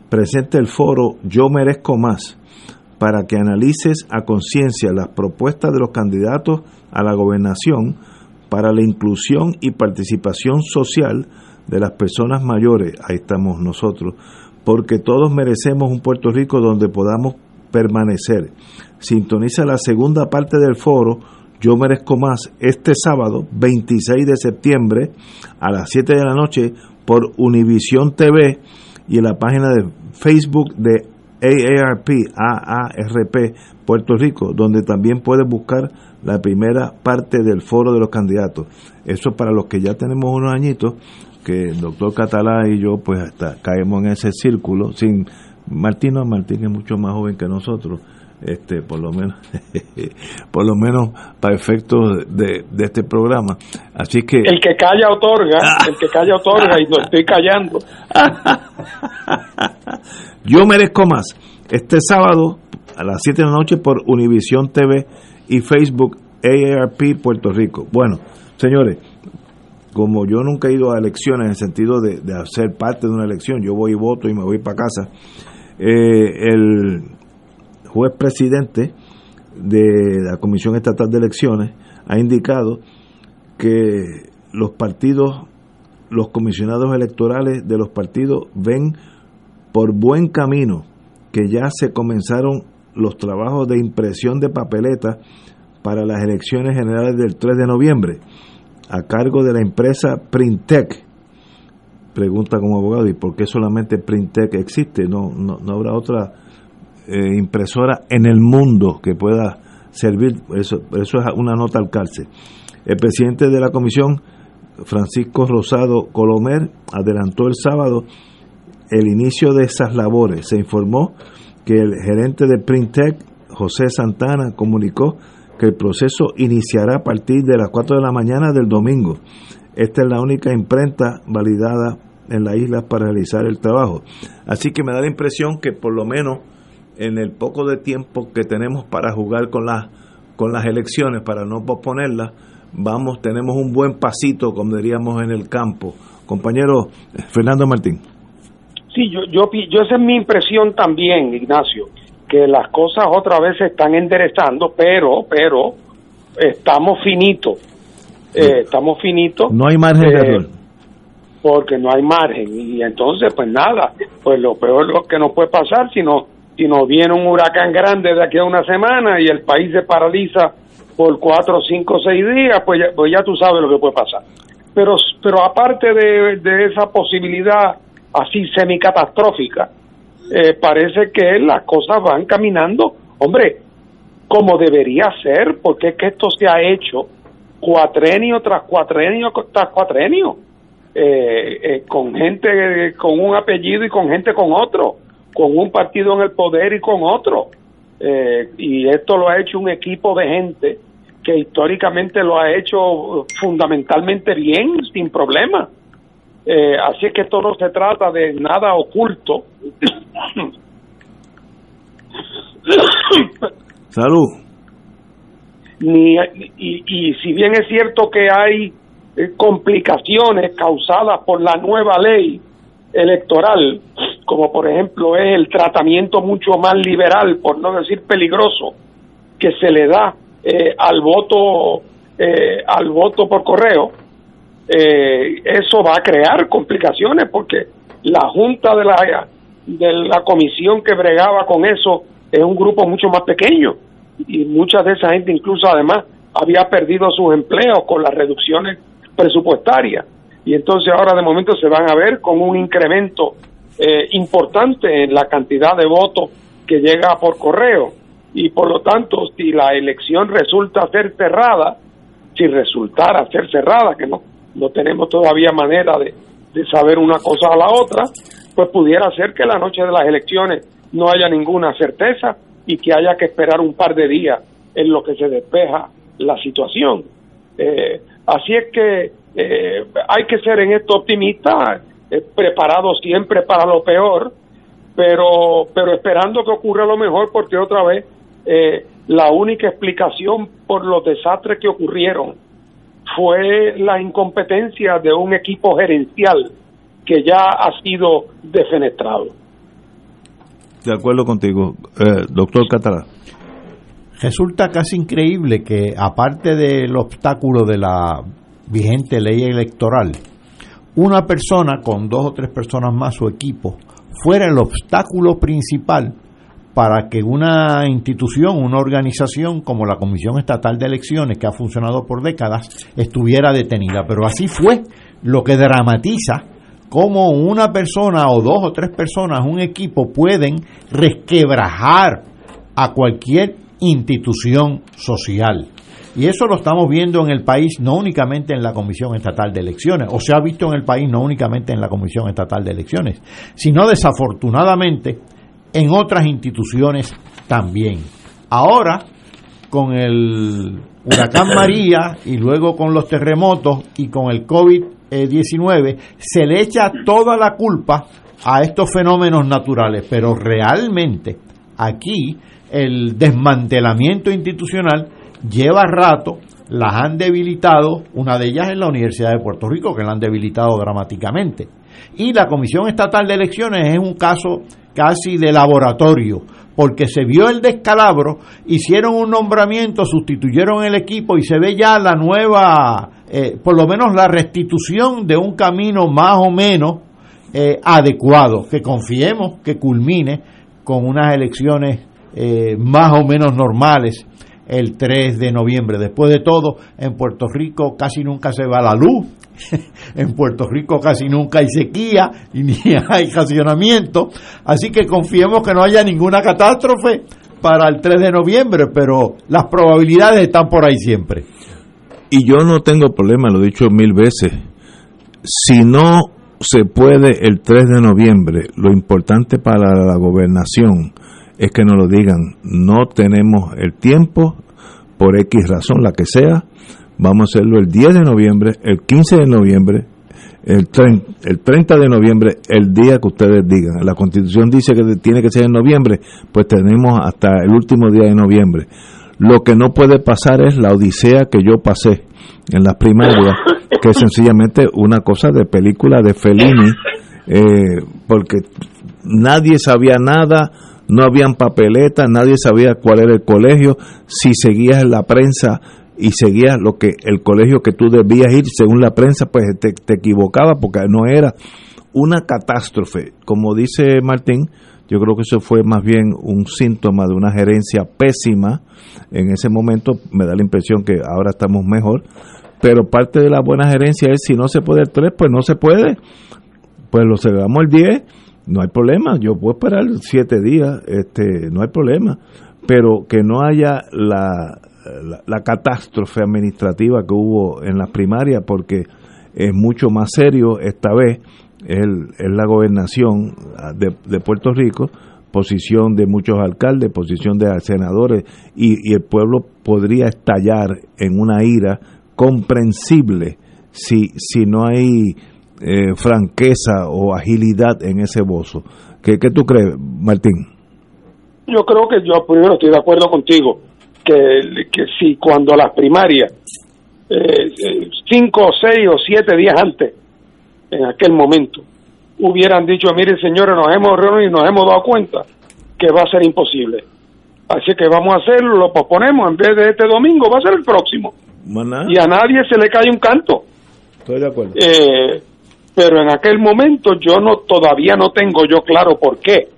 presenta el foro Yo merezco más para que analices a conciencia las propuestas de los candidatos a la gobernación para la inclusión y participación social de las personas mayores. Ahí estamos nosotros porque todos merecemos un Puerto Rico donde podamos permanecer. Sintoniza la segunda parte del foro Yo Merezco Más este sábado 26 de septiembre a las 7 de la noche por Univisión TV y en la página de Facebook de AARP, AARP Puerto Rico, donde también puedes buscar la primera parte del foro de los candidatos. Eso para los que ya tenemos unos añitos, que el doctor Catalá y yo pues hasta caemos en ese círculo sin Martín no, Martín es mucho más joven que nosotros este por lo menos por lo menos para efectos de, de este programa. Así que El que calla otorga, el que calla otorga y lo estoy callando. yo merezco más. Este sábado a las 7 de la noche por Univisión TV y Facebook AARP Puerto Rico. Bueno señores como yo nunca he ido a elecciones en el sentido de, de hacer parte de una elección, yo voy y voto y me voy para casa, eh, el juez presidente de la Comisión Estatal de Elecciones ha indicado que los partidos, los comisionados electorales de los partidos ven por buen camino que ya se comenzaron los trabajos de impresión de papeletas para las elecciones generales del 3 de noviembre a cargo de la empresa Printec. Pregunta como abogado, ¿y por qué solamente Printec existe? No, no, no habrá otra eh, impresora en el mundo que pueda servir. Eso, eso es una nota al cárcel. El presidente de la comisión, Francisco Rosado Colomer, adelantó el sábado el inicio de esas labores. Se informó que el gerente de Printec, José Santana, comunicó que el proceso iniciará a partir de las 4 de la mañana del domingo. Esta es la única imprenta validada en la isla para realizar el trabajo. Así que me da la impresión que por lo menos en el poco de tiempo que tenemos para jugar con las con las elecciones, para no posponerlas, vamos, tenemos un buen pasito, como diríamos en el campo. Compañero Fernando Martín. Sí, yo, yo, yo esa es mi impresión también, Ignacio que las cosas otra vez se están enderezando, pero, pero, estamos finitos. Eh, estamos finitos. No hay margen de error. Porque no hay margen. Y entonces, pues nada, pues lo peor lo que nos puede pasar si, no, si nos viene un huracán grande de aquí a una semana y el país se paraliza por cuatro, cinco, seis días, pues ya, pues ya tú sabes lo que puede pasar. Pero, pero aparte de, de esa posibilidad así semicatastrófica, eh, parece que las cosas van caminando, hombre, como debería ser, porque es que esto se ha hecho cuatrenio tras cuatrenio tras cuatrenio, eh, eh, con gente con un apellido y con gente con otro, con un partido en el poder y con otro. y esto lo ha hecho un equipo de gente que históricamente lo ha hecho fundamentalmente bien, sin problema. Eh, así es que esto no se trata de nada oculto. Salud. Ni, y, y, si bien es cierto que hay eh, complicaciones causadas por la nueva ley electoral, como por ejemplo es el tratamiento mucho más liberal, por no decir peligroso, que se le da eh, al voto al voto por correo, eh, eso va a crear complicaciones porque la junta de la, de la comisión que bregaba con eso es un grupo mucho más pequeño y mucha de esa gente incluso además había perdido sus empleos con las reducciones presupuestarias. Y entonces ahora de momento se van a ver con un incremento eh, importante en la cantidad de votos que llega por correo. Y por lo tanto si la elección resulta ser cerrada si resultara ser cerrada que no no tenemos todavía manera de, saber una cosa a la otra, pues pudiera ser que la noche de las elecciones no haya ninguna certeza y que haya que esperar un par de días en lo que se despeja la situación. Eh, así es que eh, hay que ser en esto optimista, eh, preparado siempre para lo peor, pero, pero esperando que ocurra lo mejor, porque otra vez la única explicación por los desastres que ocurrieron fue la incompetencia de un equipo gerencial que ya ha sido defenestrado. De acuerdo contigo, eh, doctor Catalá. Resulta casi increíble que, aparte del obstáculo de la vigente ley electoral, una persona con dos o tres personas más, su equipo, fuera el obstáculo principal para que una institución, una organización como la Comisión Estatal de Elecciones, que ha funcionado por décadas, estuviera detenida. Pero así fue lo que dramatiza cómo una persona o dos o tres personas, un equipo, pueden resquebrajar a cualquier institución social. Y eso lo estamos viendo en el país, no únicamente en la Comisión Estatal de Elecciones, o se ha visto en el país no únicamente en la Comisión Estatal de Elecciones, sino desafortunadamente en otras instituciones también. Ahora, con el huracán María y luego con los terremotos y con el COVID-19, se le echa toda la culpa a estos fenómenos naturales, pero realmente aquí el desmantelamiento institucional lleva rato, las han debilitado, una de ellas en la Universidad de Puerto Rico, que la han debilitado dramáticamente. Y la Comisión Estatal de Elecciones es un caso casi de laboratorio, porque se vio el descalabro, hicieron un nombramiento, sustituyeron el equipo y se ve ya la nueva, eh, por lo menos la restitución de un camino más o menos eh, adecuado, que confiemos que culmine con unas elecciones eh, más o menos normales el 3 de noviembre. Después de todo, en Puerto Rico casi nunca se va la luz, en Puerto Rico casi nunca hay sequía y ni hay racionamiento, así que confiemos que no haya ninguna catástrofe para el 3 de noviembre, pero las probabilidades están por ahí siempre. Y yo no tengo problema, lo he dicho mil veces. Si no se puede el 3 de noviembre, lo importante para la gobernación es que nos lo digan, no tenemos el tiempo, por X razón, la que sea, vamos a hacerlo el 10 de noviembre, el 15 de noviembre, el 30, el 30 de noviembre, el día que ustedes digan. La constitución dice que tiene que ser en noviembre, pues tenemos hasta el último día de noviembre. Lo que no puede pasar es la odisea que yo pasé en las primarias, que es sencillamente una cosa de película de Fellini, eh, porque nadie sabía nada, no habían papeletas, nadie sabía cuál era el colegio, si seguías en la prensa y seguías lo que el colegio que tú debías ir según la prensa, pues te, te equivocaba porque no era una catástrofe. Como dice Martín, yo creo que eso fue más bien un síntoma de una gerencia pésima. En ese momento me da la impresión que ahora estamos mejor, pero parte de la buena gerencia es si no se puede el 3, pues no se puede. Pues lo celebramos el 10, no hay problema, yo puedo esperar 7 días, este, no hay problema, pero que no haya la, la, catástrofe administrativa que hubo en las primarias, porque es mucho más serio esta vez, es, la gobernación de, de, Puerto Rico, posición de muchos alcaldes, posición de senadores, y, y el pueblo podría estallar en una ira comprensible si, si no hay eh, franqueza o agilidad en ese bozo. ¿Qué, ¿Qué tú crees, Martín? Yo creo que yo primero estoy de acuerdo contigo que, que si cuando las primarias, eh, eh, cinco, seis o siete días antes, en aquel momento, hubieran dicho, miren señores, nos hemos reunido y nos hemos dado cuenta que va a ser imposible. Así que vamos a hacerlo, lo posponemos, en vez de este domingo, va a ser el próximo. Y a nadie se le cae un canto. Estoy de acuerdo. Eh, pero en aquel momento yo no todavía no tengo yo claro por qué.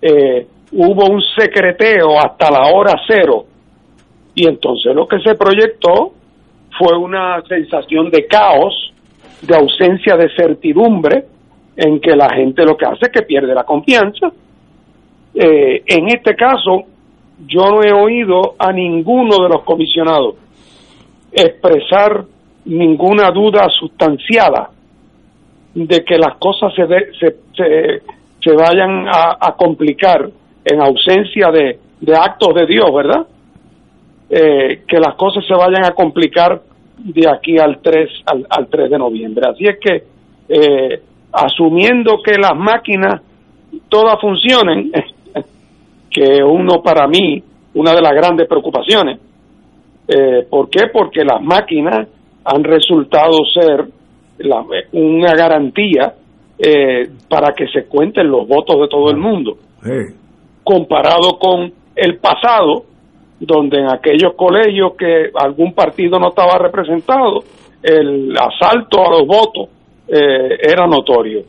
Eh, hubo un secreteo hasta la hora cero y entonces lo que se proyectó fue una sensación de caos, de ausencia de certidumbre, en que la gente lo que hace es que pierde la confianza. Eh, en este caso, yo no he oído a ninguno de los comisionados expresar ninguna duda sustanciada de que las cosas se, se, se, vayan a complicar en ausencia de, actos de Dios, ¿verdad? Eh, que las cosas se vayan a complicar de aquí al 3, al, 3 de noviembre. Así es que, eh, asumiendo que las máquinas todas funcionen, que uno para mí, una de las grandes preocupaciones, eh, ¿por qué? Porque las máquinas han resultado ser una garantía para que se cuenten los votos de todo el mundo comparado con el pasado, donde en aquellos colegios que algún partido no estaba representado, el asalto a los votos eh, era notorio.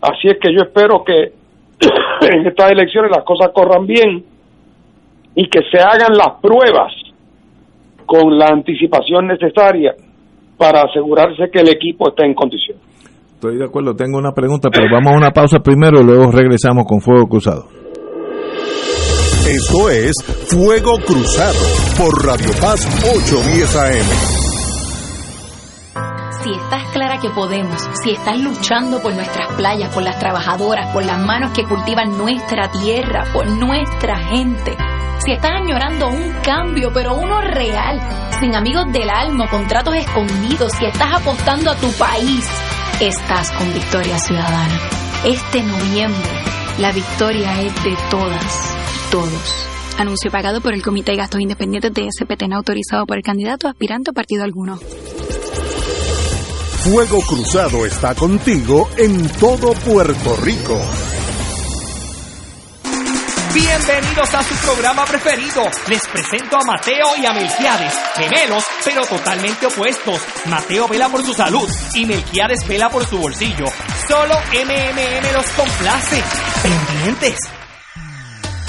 Así es que yo espero que en estas elecciones las cosas corran bien y que se hagan las pruebas con la anticipación necesaria para asegurarse que el equipo esté en condición. Estoy de acuerdo, tengo una pregunta, pero vamos a una pausa primero y luego regresamos con Fuego Cruzado. Esto es Fuego Cruzado por Radio Paz 810 AM. Si estás clara que podemos, si estás luchando por nuestras playas, por las trabajadoras, por las manos que cultivan nuestra tierra, por nuestra gente, si estás añorando un cambio, pero uno real, sin amigos del alma, contratos escondidos, si estás apostando a tu país, estás con Victoria Ciudadana. Este noviembre, la victoria es de todas todos. Anuncio pagado por el Comité de Gastos Independientes de SPT, no autorizado por el candidato aspirante o partido alguno. Fuego Cruzado está contigo en todo Puerto Rico. Bienvenidos a su programa preferido. Les presento a Mateo y a Melquiades, gemelos, pero totalmente opuestos. Mateo vela por su salud y Melquiades vela por su bolsillo. Solo MMM los complace. Pendientes.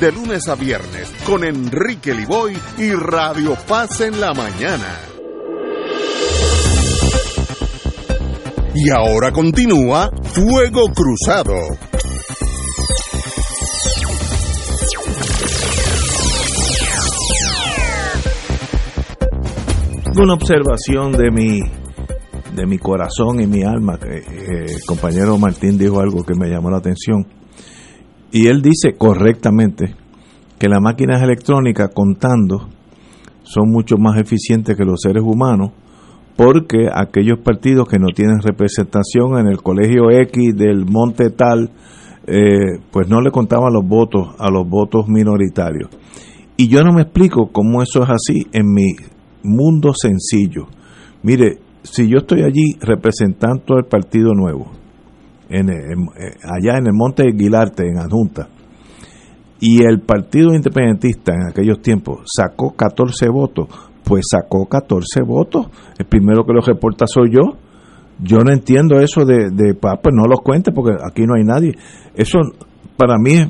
de lunes a viernes con Enrique Liboy y Radio Paz en la mañana. Y ahora continúa Fuego Cruzado. Una observación de mi de mi corazón y mi alma. eh, el compañero Martín dijo algo que me llamó la atención. Y él dice correctamente que las máquinas electrónicas contando son mucho más eficientes que los seres humanos porque aquellos partidos que no tienen representación en el colegio X del monte tal, eh, pues no le contaban los votos a los votos minoritarios. Y yo no me explico cómo eso es así en mi mundo sencillo. Mire, si yo estoy allí representando al Partido Nuevo, en, en, allá en el Monte de Guilarte, en Adjunta, y el Partido Independentista en aquellos tiempos sacó 14 votos, pues sacó 14 votos. El primero que los reporta soy yo. Yo no entiendo eso de, de pues no los cuente porque aquí no hay nadie. Eso para mí es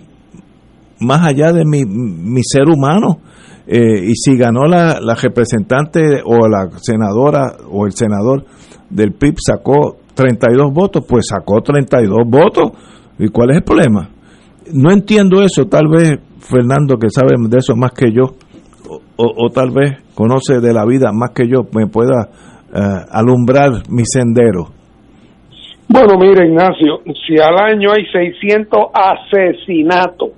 más allá de mi, mi ser humano. Eh, y si ganó la, la representante o la senadora o el senador del PIB sacó 32 votos, pues sacó 32 votos. ¿Y cuál es el problema? No entiendo eso, tal vez Fernando, que sabe de eso más que yo, o, o tal vez conoce de la vida más que yo, me pueda uh, alumbrar mi sendero. Bueno, mire Ignacio, si al año hay 600 asesinatos,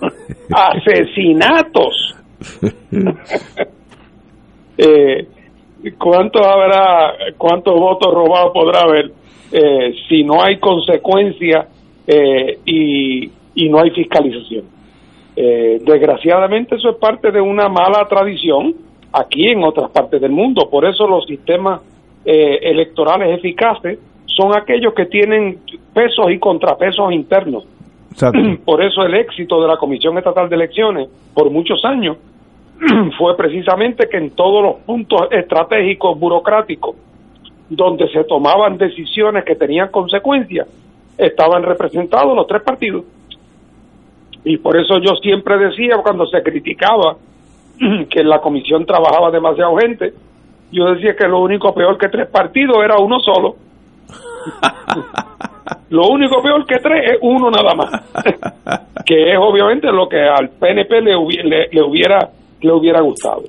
asesinatos, eh, ¿cuántos habrá, cuántos votos robados podrá haber eh, si no hay consecuencia eh, y, y, no hay fiscalización? Eh, desgraciadamente eso es parte de una mala tradición aquí en otras partes del mundo, por eso los sistemas electorales eficaces son aquellos que tienen pesos y contrapesos internos. Exacto. Por eso el éxito de la Comisión Estatal de Elecciones por muchos años fue precisamente que en todos los puntos estratégicos burocráticos donde se tomaban decisiones que tenían consecuencias, estaban representados los tres partidos. Y por eso yo siempre decía cuando se criticaba que la comisión trabajaba demasiado gente, yo decía que lo único peor que tres partidos era uno solo. lo único peor que tres es uno nada más, que es obviamente lo que al PNP le, le, le hubiera le hubiera gustado.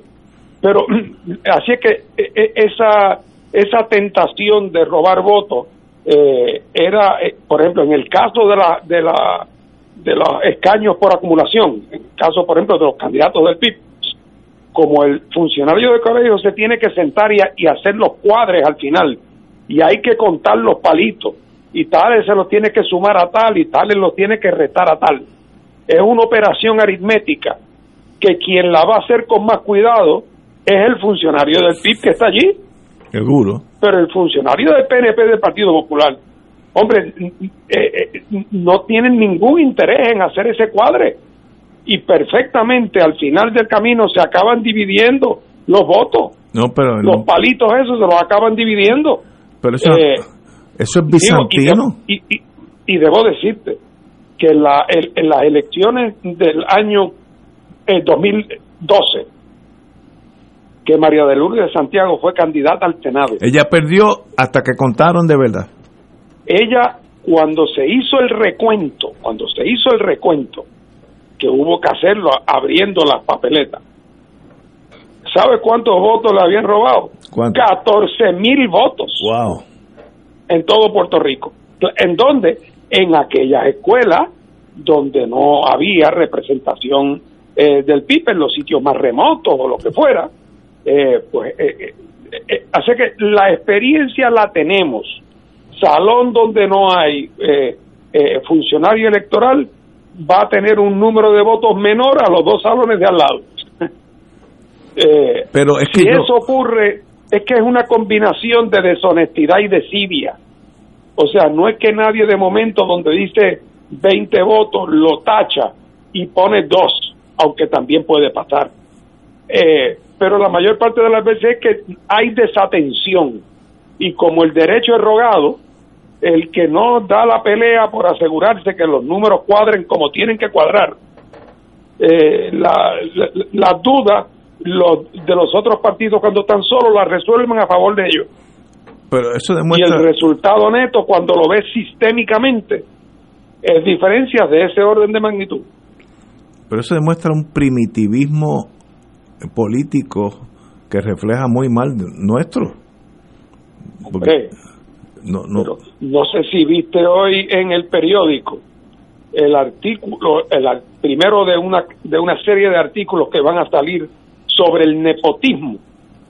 Pero así es que e, esa esa tentación de robar votos eh, era, eh, por ejemplo, en el caso de la de la de los escaños por acumulación, en el caso, por ejemplo, de los candidatos del PIB, como el funcionario de colegio se tiene que sentar y, y hacer los cuadres al final, y hay que contar los palitos, y tales se los tiene que sumar a tal, y tales los tiene que retar a tal. Es una operación aritmética que quien la va a hacer con más cuidado es el funcionario del PIB que está allí. Seguro. Pero el funcionario del PNP del Partido Popular, hombre, eh, eh, no tienen ningún interés en hacer ese cuadre. Y perfectamente al final del camino se acaban dividiendo los votos. No, pero los palitos esos se los acaban dividiendo. Pero eso, eh, eso es bizantino. Y, y, y, debo decirte que la, el, en las elecciones del año el 2012 que María de Lourdes de Santiago fue candidata al Senado. Ella perdió hasta que contaron de verdad. Ella, cuando se hizo el recuento, cuando se hizo el recuento, que hubo que hacerlo abriendo las papeletas, ¿Sabe cuántos votos le habían robado? 14 mil votos. Wow. En todo Puerto Rico. ¿En dónde? En aquellas escuelas donde no había representación eh, del PIB en los sitios más remotos o lo que fuera. Eh, pues eh, así que la experiencia la tenemos. Salón donde no hay funcionario electoral va a tener un número de votos menor a los dos salones de al lado. Eh, Pero es que si eso ocurre, es que es una combinación de deshonestidad y desidia. O sea, no es que nadie de momento donde dice 20 votos lo tacha y pone dos, aunque también puede pasar. Eh, pero la mayor parte de las veces es que hay desatención y como el derecho es rogado, el que no da la pelea por asegurarse que los números cuadren como tienen que cuadrar, eh, la, la, duda los, de los otros partidos cuando están solos la resuelven a favor de ellos. Pero eso demuestra... Y el resultado neto, cuando lo ves sistémicamente, es diferencia de ese orden de magnitud. Pero eso demuestra un primitivismo político que refleja muy mal nuestro. Porque, no, no. no sé si viste hoy en el periódico el artículo, el primero de una, de una serie de artículos que van a salir sobre el nepotismo.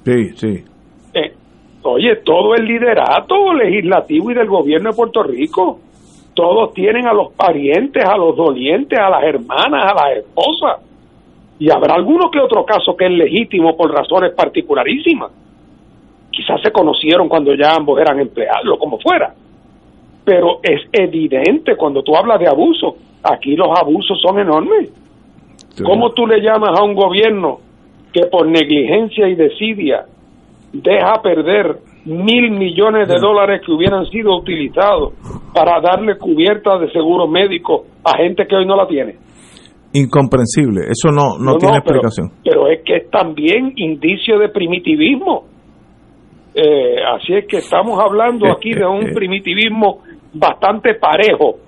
Sí, sí. Eh, oye, todo el liderato legislativo y del gobierno de Puerto Rico, todos tienen a los parientes, a los dolientes, a las hermanas, a las esposas. Y habrá alguno que otro caso que es legítimo por razones particularísimas. Quizás se conocieron cuando ya ambos eran empleados, como fuera. Pero es evidente cuando tú hablas de abuso, aquí los abusos son enormes. ¿Cómo tú le llamas a un gobierno que por negligencia y desidia deja perder mil millones de dólares que hubieran sido utilizados para darle cubierta de seguro médico a gente que hoy no la tiene. Incomprensible, eso no, no, tiene explicación. Pero, es que es también indicio de primitivismo. Eh, así es que estamos hablando aquí de un primitivismo bastante parejo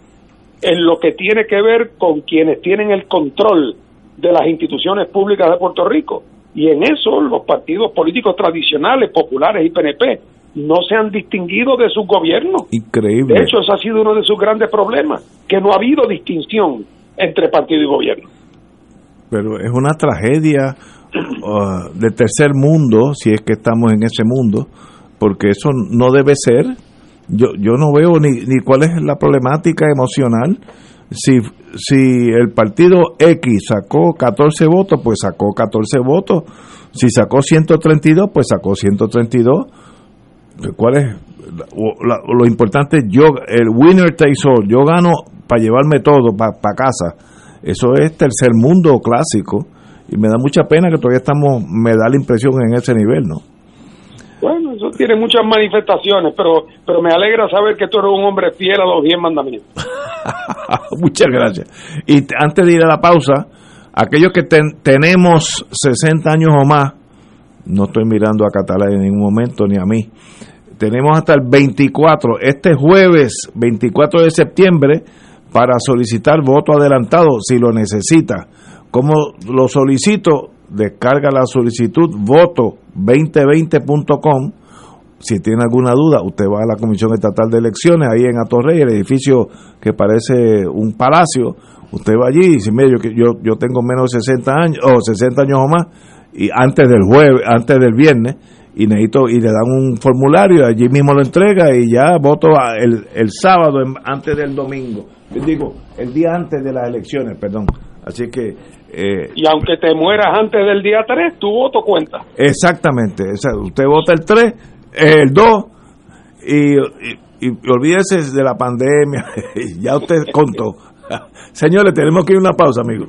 en lo que tiene que ver con quienes tienen el control de las instituciones públicas de Puerto Rico y en eso los partidos políticos tradicionales, populares y PNP, no se han distinguido de sus gobiernos. Increíble. De hecho, ese ha sido uno de sus grandes problemas, que no ha habido distinción entre partido y gobierno. Pero es una tragedia uh, de tercer mundo, si es que estamos en ese mundo, porque eso no debe ser. Yo, yo no veo ni, ni cuál es la problemática emocional si, si el partido X sacó 14 votos, pues sacó 14 votos. Si sacó 132, pues sacó 132. ¿Cuál es? lo importante, yo, el winner takes all, yo gano para llevarme todo para casa. Eso es tercer mundo clásico. Y me da mucha pena que todavía estamos, me da la impresión en ese nivel, ¿no? Bueno, eso tiene muchas manifestaciones, pero, pero me alegra saber que tú eres un hombre fiel a los diez mandamientos. Muchas gracias. Y antes de ir a la pausa, aquellos que tenemos 60 años o más, no estoy mirando a Catalá en ningún momento ni a mí, tenemos hasta el 24, este jueves 24 de septiembre, para solicitar voto adelantado si lo necesita. ¿Cómo lo solicito? Descarga la solicitud voto2020.com si tiene alguna duda, usted va a la Comisión Estatal de Elecciones, ahí en Atorrey, el edificio que parece un palacio. Usted va allí y dice, mire, yo, yo, yo tengo menos de 60 años, o 60 años o más, y antes del jueves, antes del viernes, y necesito, y le dan un formulario, allí mismo lo entrega y ya voto el, el sábado antes del domingo. Digo, el día antes de las elecciones, perdón. Así que... Eh, y aunque te mueras antes del día 3, tu voto cuenta. Exactamente. usted vota el 3 el 2 y, olvídese de la pandemia, ya usted contó. Señores, tenemos que ir a una pausa, amigos.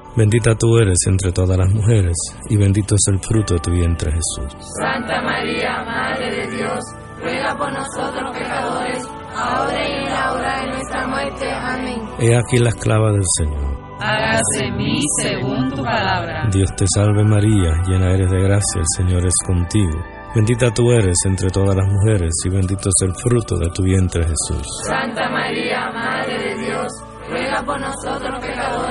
Bendita tú eres entre todas las mujeres, y bendito es el fruto de tu vientre Jesús. Santa María, Madre de Dios, ruega por nosotros pecadores, ahora y en la hora de nuestra muerte. Amén. He aquí la esclava del Señor. Hágase en mí según tu palabra. Dios te salve María, llena eres de gracia, el Señor es contigo. Bendita tú eres entre todas las mujeres, y bendito es el fruto de tu vientre Jesús. Santa María, Madre de Dios, ruega por nosotros pecadores,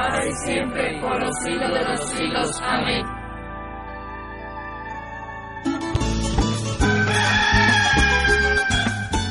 los siglos de los siglos. Amén.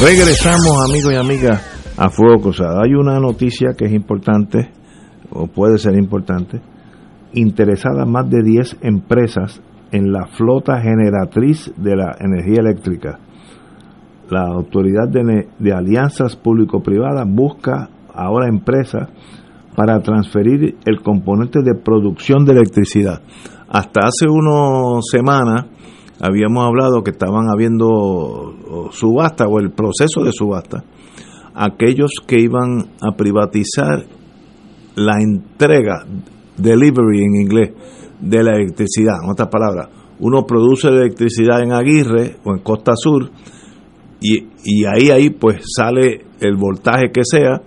Regresamos, amigos y amigas, a Fuego Cruzado. Hay una noticia que es importante, o puede ser importante. Interesadas más de 10 empresas en la flota generatriz de la energía eléctrica. La Autoridad de, Alianzas Público-Privadas busca ahora empresas para transferir el componente de producción de electricidad. Hasta hace unas semanas habíamos hablado que estaban habiendo subasta o el proceso de subasta, aquellos que iban a privatizar la entrega, delivery en inglés, de la electricidad. En otras palabras, uno produce electricidad en Aguirre o en Costa Sur y, y ahí, ahí pues sale el voltaje que sea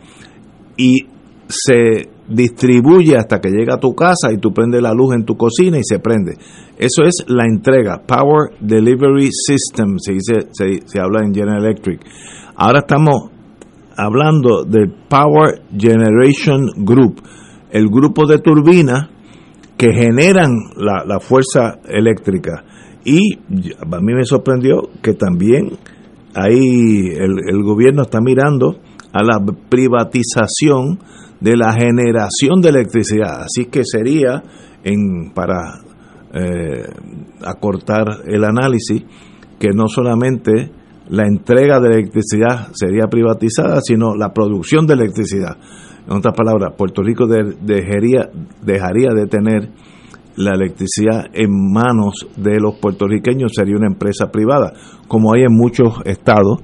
y se distribuye hasta que llega a tu casa y tú prendes la luz en tu cocina y se prende. Eso es la entrega, Power Delivery System, se, dice, se, se habla en General Electric. Ahora estamos hablando del Power Generation Group, el grupo de turbinas que generan la, la fuerza eléctrica. Y a mí me sorprendió que también ahí el, el gobierno está mirando a la privatización de la generación de electricidad. Así que sería, en, para eh, acortar el análisis, que no solamente la entrega de electricidad sería privatizada, sino la producción de electricidad. En otras palabras, Puerto Rico de, dejaría, dejaría de tener la electricidad en manos de los puertorriqueños, sería una empresa privada, como hay en muchos estados.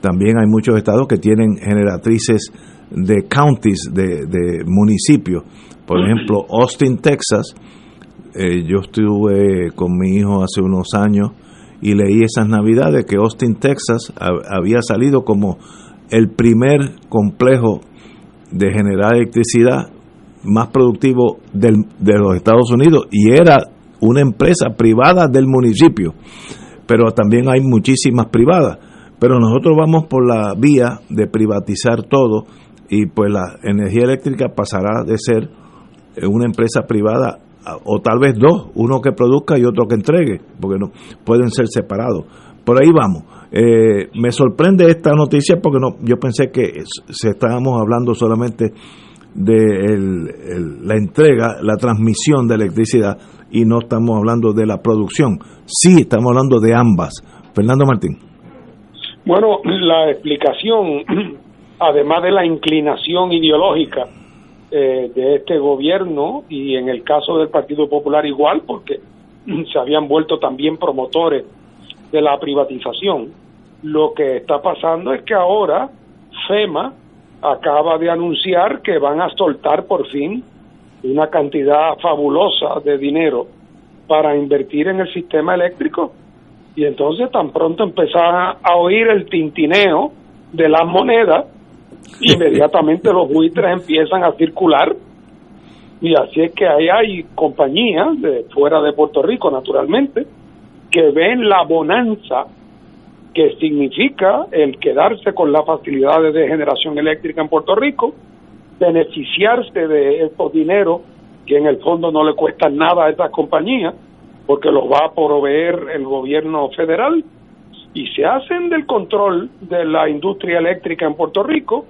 También hay muchos estados que tienen generatrices de counties, de, de municipios. Por ejemplo, Austin, Texas, eh, yo estuve con mi hijo hace unos años y leí esas navidades que Austin, Texas había salido como el primer complejo de generar electricidad más productivo de los Estados Unidos y era una empresa privada del municipio, pero también hay muchísimas privadas. Pero nosotros vamos por la vía de privatizar todo y pues la energía eléctrica pasará de ser una empresa privada o tal vez dos, uno que produzca y otro que entregue, porque no pueden ser separados. Por ahí vamos. Eh, me sorprende esta noticia porque no, yo pensé que se estábamos hablando solamente de la entrega, la transmisión de electricidad y no estamos hablando de la producción. Sí, estamos hablando de ambas. Fernando Martín. Bueno, la explicación, además de la inclinación ideológica eh, de este gobierno y en el caso del Partido Popular igual, porque se habían vuelto también promotores de la privatización, lo que está pasando es que ahora FEMA acaba de anunciar que van a soltar por fin una cantidad fabulosa de dinero para invertir en el sistema eléctrico. Y entonces tan pronto empezaba a oír el tintineo de las monedas inmediatamente los buitres empiezan a circular. Y así es que ahí hay compañías de fuera de Puerto Rico naturalmente que ven la bonanza que significa el quedarse con las facilidades de generación eléctrica en Puerto Rico, beneficiarse de estos dineros que en el fondo no le cuestan nada a estas compañías, porque los va a proveer el gobierno federal, y se hacen del control de la industria eléctrica en Puerto Rico,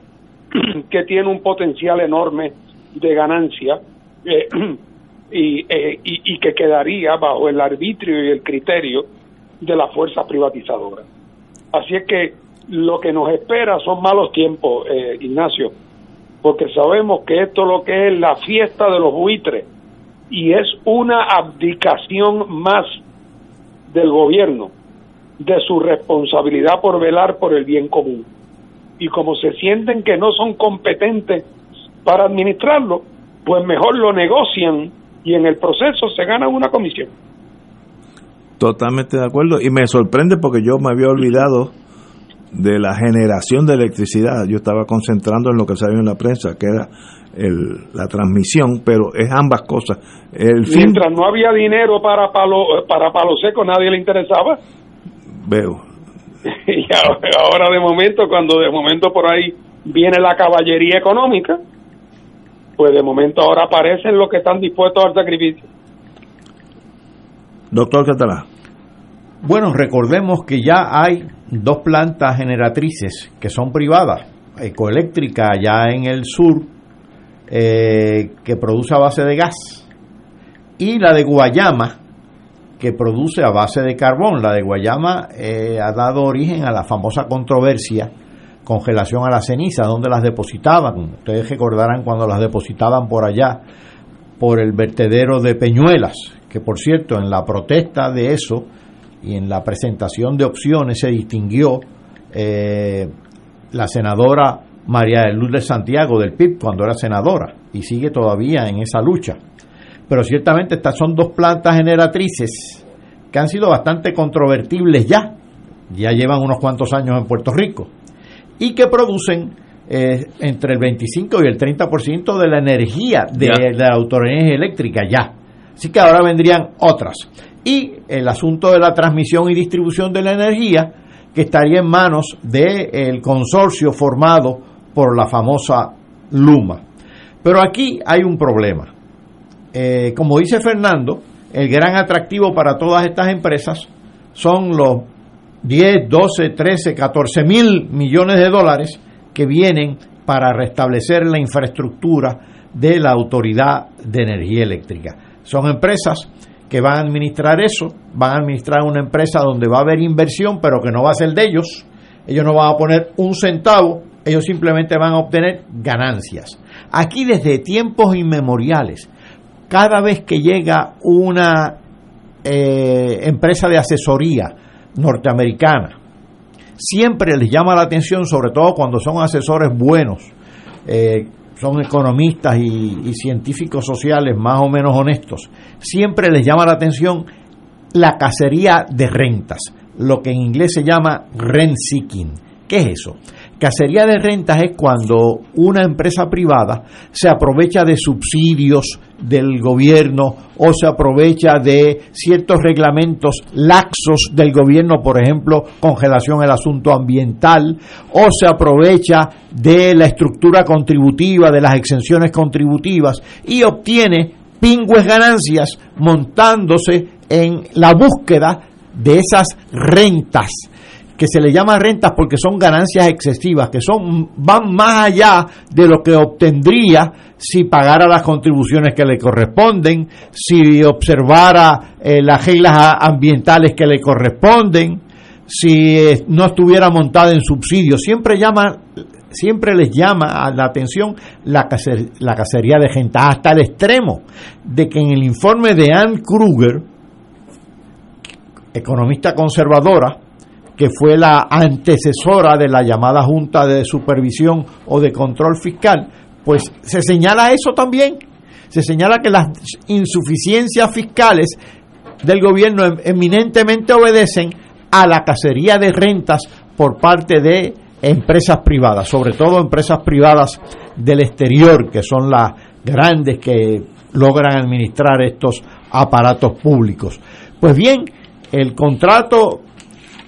que tiene un potencial enorme de ganancia eh, eh, y, que quedaría bajo el arbitrio y el criterio de la fuerza privatizadora. Así es que lo que nos espera son malos tiempos, eh, Ignacio, porque sabemos que esto lo que es la fiesta de los buitres y es una abdicación más del gobierno de su responsabilidad por velar por el bien común. Y como se sienten que no son competentes para administrarlo, pues mejor lo negocian y en el proceso se gana una comisión. Totalmente de acuerdo. Y me sorprende porque yo me había olvidado de la generación de electricidad. Yo estaba concentrando en lo que salió en la prensa, que era el, la transmisión, pero es ambas cosas. El Mientras no había dinero para palo, para palo seco, nadie le interesaba. Veo. y ahora de momento, cuando de momento por ahí viene la caballería económica, pues de momento ahora aparecen los que están dispuestos al sacrificio. Doctor Catalá. Bueno, recordemos que ya hay dos plantas generatrices que son privadas. Ecoeléctrica allá en el sur, eh, que produce a base de gas, y la de Guayama, que produce a base de carbón. La de Guayama eh, ha dado origen a la famosa controversia congelación a la ceniza, donde las depositaban. Ustedes recordarán cuando las depositaban por allá, por el vertedero de Peñuelas, que por cierto, en la protesta de eso, y en la presentación de opciones se distinguió eh, la senadora María de Luz de Santiago del PIB cuando era senadora y sigue todavía en esa lucha. Pero ciertamente estas son dos plantas generatrices que han sido bastante controvertibles ya, ya llevan unos cuantos años en Puerto Rico y que producen eh, entre el 25 y el 30% de la energía de, de la autonomía eléctrica ya. Así que ahora vendrían otras y el asunto de la transmisión y distribución de la energía que estaría en manos del consorcio formado por la famosa Luma. Pero aquí hay un problema. Eh, como dice Fernando, el gran atractivo para todas estas empresas son los 10, 12, 13, 14 mil millones de dólares que vienen para restablecer la infraestructura de la Autoridad de Energía Eléctrica. Son empresas que van a administrar eso, van a administrar una empresa donde va a haber inversión, pero que no va a ser de ellos. Ellos no van a poner un centavo, ellos simplemente van a obtener ganancias. Aquí desde tiempos inmemoriales, cada vez que llega una eh, empresa de asesoría norteamericana, siempre les llama la atención, sobre todo cuando son asesores buenos, eh, son economistas y, científicos sociales más o menos honestos, siempre les llama la atención la cacería de rentas. lo que en inglés se llama rent seeking. ¿Qué es eso? Cacería de rentas es cuando una empresa privada se aprovecha de subsidios del gobierno o se aprovecha de ciertos reglamentos laxos del gobierno, por ejemplo, congelación del asunto ambiental, o se aprovecha de la estructura contributiva, de las exenciones contributivas y obtiene pingües ganancias montándose en la búsqueda de esas rentas que se le llama rentas porque son ganancias excesivas, que son van más allá de lo que obtendría si pagara las contribuciones que le corresponden, si observara eh, las reglas ambientales que le corresponden, si eh, no estuviera montada en subsidios. Siempre llama siempre les llama a la atención la, la cacería de gente, hasta el extremo de que en el informe de Ann Kruger, economista conservadora, que fue la antecesora de la llamada Junta de Supervisión o de Control Fiscal, pues se señala eso también. Se señala que las insuficiencias fiscales del gobierno em-, eminentemente obedecen a la cacería de rentas por parte de empresas privadas, sobre todo empresas privadas del exterior, que son las grandes que logran administrar estos aparatos públicos. Pues bien, el contrato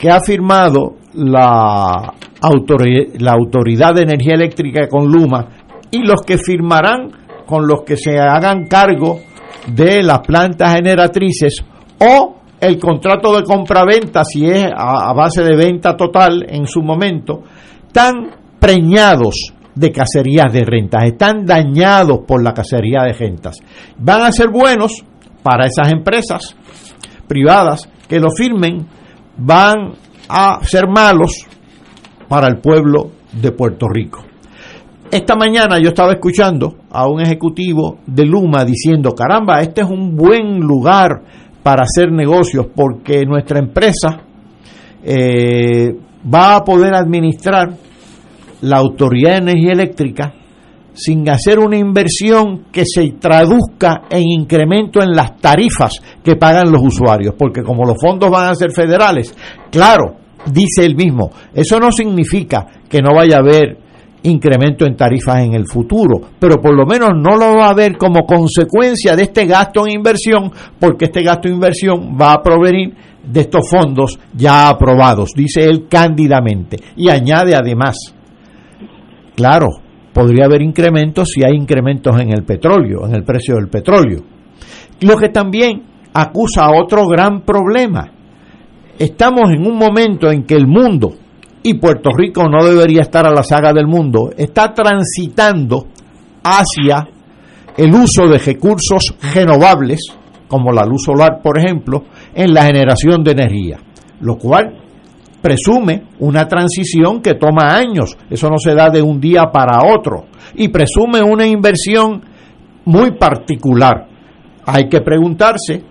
que ha firmado la, la Autoridad de Energía Eléctrica con Luma y los que firmarán con los que se hagan cargo de las plantas generatrices o el contrato de compraventa, si es a, base de venta total en su momento, están preñados de cacerías de rentas, están dañados por la cacería de rentas. Van a ser buenos para esas empresas privadas que lo firmen van a ser malos para el pueblo de Puerto Rico. Esta mañana yo estaba escuchando a un ejecutivo de Luma diciendo, caramba, este es un buen lugar para hacer negocios porque nuestra empresa eh, va a poder administrar la Autoridad de Energía Eléctrica sin hacer una inversión que se traduzca en incremento en las tarifas que pagan los usuarios, porque como los fondos van a ser federales, claro, dice él mismo, eso no significa que no vaya a haber incremento en tarifas en el futuro, pero por lo menos no lo va a haber como consecuencia de este gasto en inversión, porque este gasto en inversión va a provenir de estos fondos ya aprobados, dice él cándidamente, y añade además, claro, podría haber incrementos si hay incrementos en el petróleo, en el precio del petróleo. Lo que también acusa otro gran problema. Estamos en un momento en que el mundo, y Puerto Rico no debería estar a la saga del mundo, está transitando hacia el uso de recursos renovables, como la luz solar, por ejemplo, en la generación de energía, lo cual presume una transición que toma años, eso no se da de un día para otro, y presume una inversión muy particular. Hay que preguntarse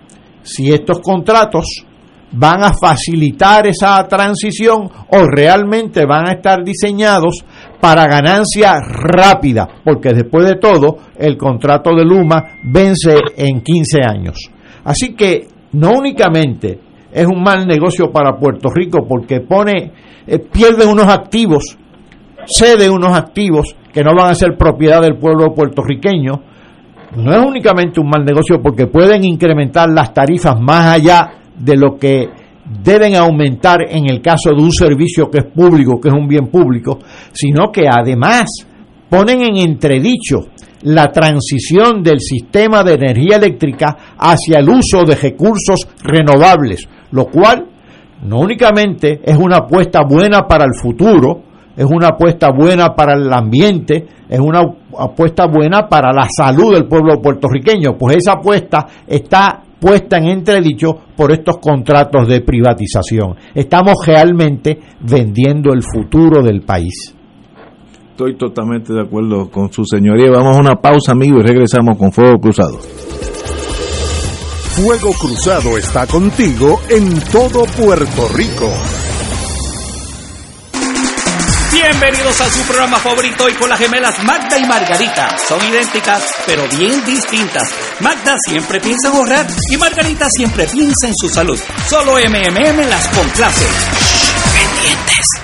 si estos contratos van a facilitar esa transición o realmente van a estar diseñados para ganancia rápida, porque después de todo el contrato de Luma vence en 15 años. Así que no únicamente es un mal negocio para Puerto Rico porque pone, eh, pierde unos activos, cede unos activos que no van a ser propiedad del pueblo puertorriqueño. No es únicamente un mal negocio porque pueden incrementar las tarifas más allá de lo que deben aumentar en el caso de un servicio que es público, que es un bien público, sino que además ponen en entredicho la transición del sistema de energía eléctrica hacia el uso de recursos renovables, lo cual no únicamente es una apuesta buena para el futuro, es una apuesta buena para el ambiente, es una apuesta buena para la salud del pueblo puertorriqueño, pues esa apuesta está puesta en entredicho por estos contratos de privatización. Estamos realmente vendiendo el futuro del país. Estoy totalmente de acuerdo con su señoría. Vamos a una pausa, amigo, y regresamos con Fuego Cruzado. Fuego Cruzado está contigo en todo Puerto Rico. Bienvenidos a su programa favorito y con las gemelas Magda y Margarita. Son idénticas, pero bien distintas. Magda siempre piensa en ahorrar y Margarita siempre piensa en su salud. Solo MMM las complace. Pendientes.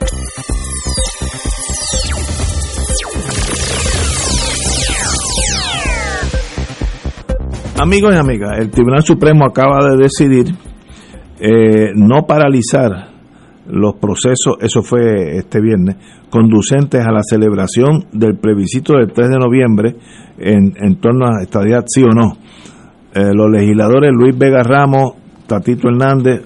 Amigos y amigas, el Tribunal Supremo acaba de decidir eh, no paralizar los procesos, eso fue este viernes, conducentes a la celebración del plebiscito del 3 de noviembre en, torno a estadidad sí o no. Eh, los legisladores Luis Vega Ramos, Tatito Hernández,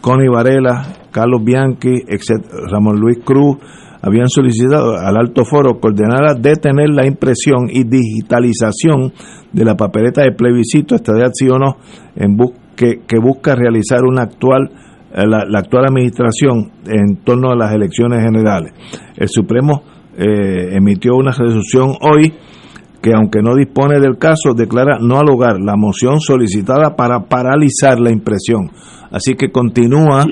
Connie Varela, Carlos Bianchi, etc., Ramón Luis Cruz, habían solicitado al alto foro que ordenara detener la impresión y digitalización de la papeleta de plebiscito, estadía sí o no, en bus que, que, busca realizar una actual eh, la, la, actual administración en torno a las elecciones generales. El Supremo eh, emitió una resolución hoy que aunque no dispone del caso, declara no al hogar la moción solicitada para paralizar la impresión. Así que continúa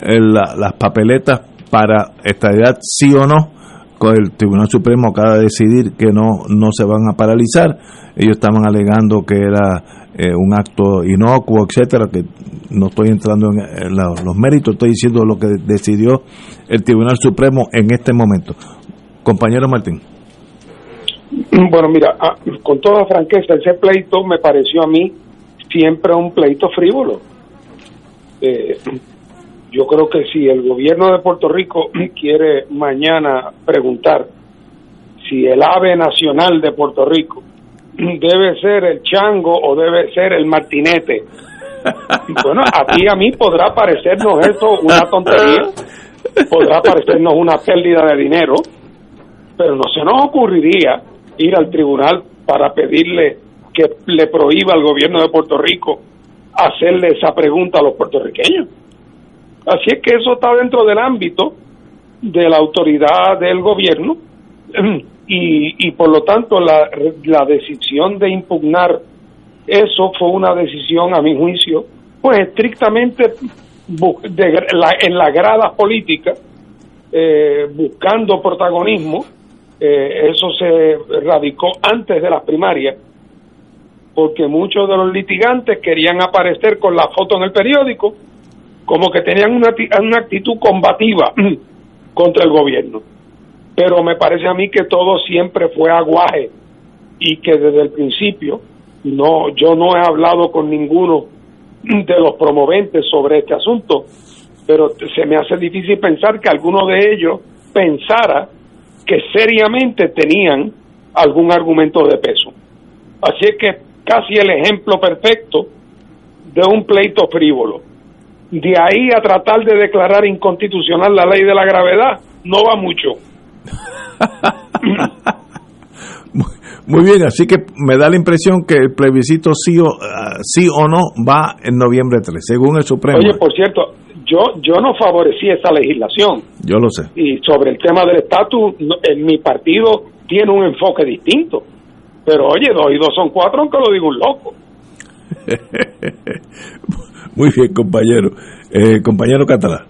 eh, la, las papeletas para estadidad sí o no, el Tribunal Supremo acaba de decidir que no, no se van a paralizar. Ellos estaban alegando que era eh, un acto inocuo, etcétera, que no estoy entrando en, los méritos, estoy diciendo lo que decidió el Tribunal Supremo en este momento. Compañero Martín. Bueno, mira, ah, con toda franqueza, ese pleito me pareció a mí siempre un pleito frívolo. Eh, yo creo que si el gobierno de Puerto Rico quiere mañana preguntar si el ave nacional de Puerto Rico debe ser el chango o debe ser el martinete, bueno, a ti a mí podrá parecernos esto una tontería, podrá parecernos una pérdida de dinero, pero no se nos ocurriría ir al tribunal para pedirle que le prohíba al gobierno de Puerto Rico hacerle esa pregunta a los puertorriqueños. Así es que eso está dentro del ámbito de la autoridad del gobierno y, y por lo tanto la, la decisión de impugnar eso fue una decisión, a mi juicio, pues estrictamente de la, en las gradas políticas, eh, buscando protagonismo. Eh, eso se radicó antes de las primarias, porque muchos de los litigantes querían aparecer con la foto en el periódico como que tenían una, una actitud combativa contra el gobierno. Pero me parece a mí que todo siempre fue aguaje y que desde el principio no yo no he hablado con ninguno de los promoventes sobre este asunto, pero se me hace difícil pensar que alguno de ellos pensara que seriamente tenían algún argumento de peso. Así es que casi el ejemplo perfecto de un pleito frívolo de ahí a tratar de declarar inconstitucional la ley de la gravedad, no va mucho. Muy bien, así que me da la impresión que el plebiscito sí o, uh, sí o no va en noviembre 3, según el Supremo. Oye, por cierto, yo yo no favorecí esa legislación. Yo lo sé. Y sobre el tema del estatus, en mi partido tiene un enfoque distinto. Pero oye, dos y dos son cuatro, aunque lo digo un loco. Muy bien, compañero. Eh, compañero Catalá.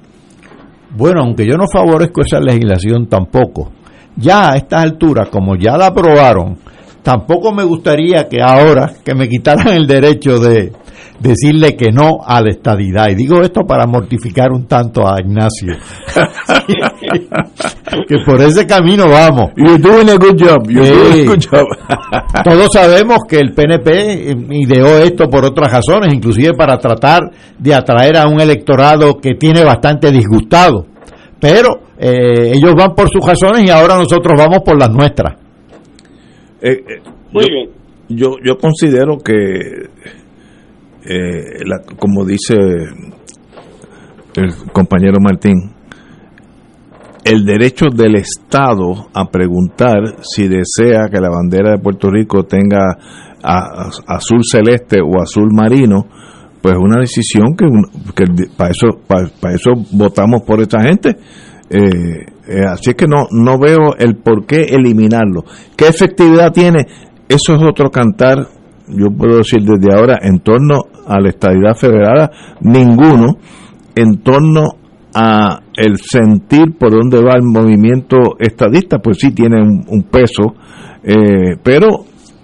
Bueno, aunque yo no favorezco esa legislación tampoco, ya a estas alturas, como ya la aprobaron, tampoco me gustaría que ahora que me quitaran el derecho de decirle que no a la estadidad. Y digo esto para mortificar un tanto a Ignacio. que por ese camino vamos. You're doing a good job. You're doing a good job. Todos sabemos que el PNP ideó esto por otras razones, inclusive para tratar de atraer a un electorado que tiene bastante disgustado. Pero eh, ellos van por sus razones y ahora nosotros vamos por las nuestras. Eh, eh, Muy yo, bien. Yo, yo considero que, eh, la- como dice el compañero Martín, el derecho del Estado a preguntar si desea que la bandera de Puerto Rico tenga azul celeste o azul marino, pues es una decisión que, para eso para eso votamos por esta gente. Eh, eh, así es que no no veo el por qué eliminarlo. ¿Qué efectividad tiene? Eso es otro cantar, yo puedo decir desde ahora, en torno a la estadidad federal, ninguno, en torno a el sentir por dónde va el movimiento estadista, pues sí tiene un, peso, eh, pero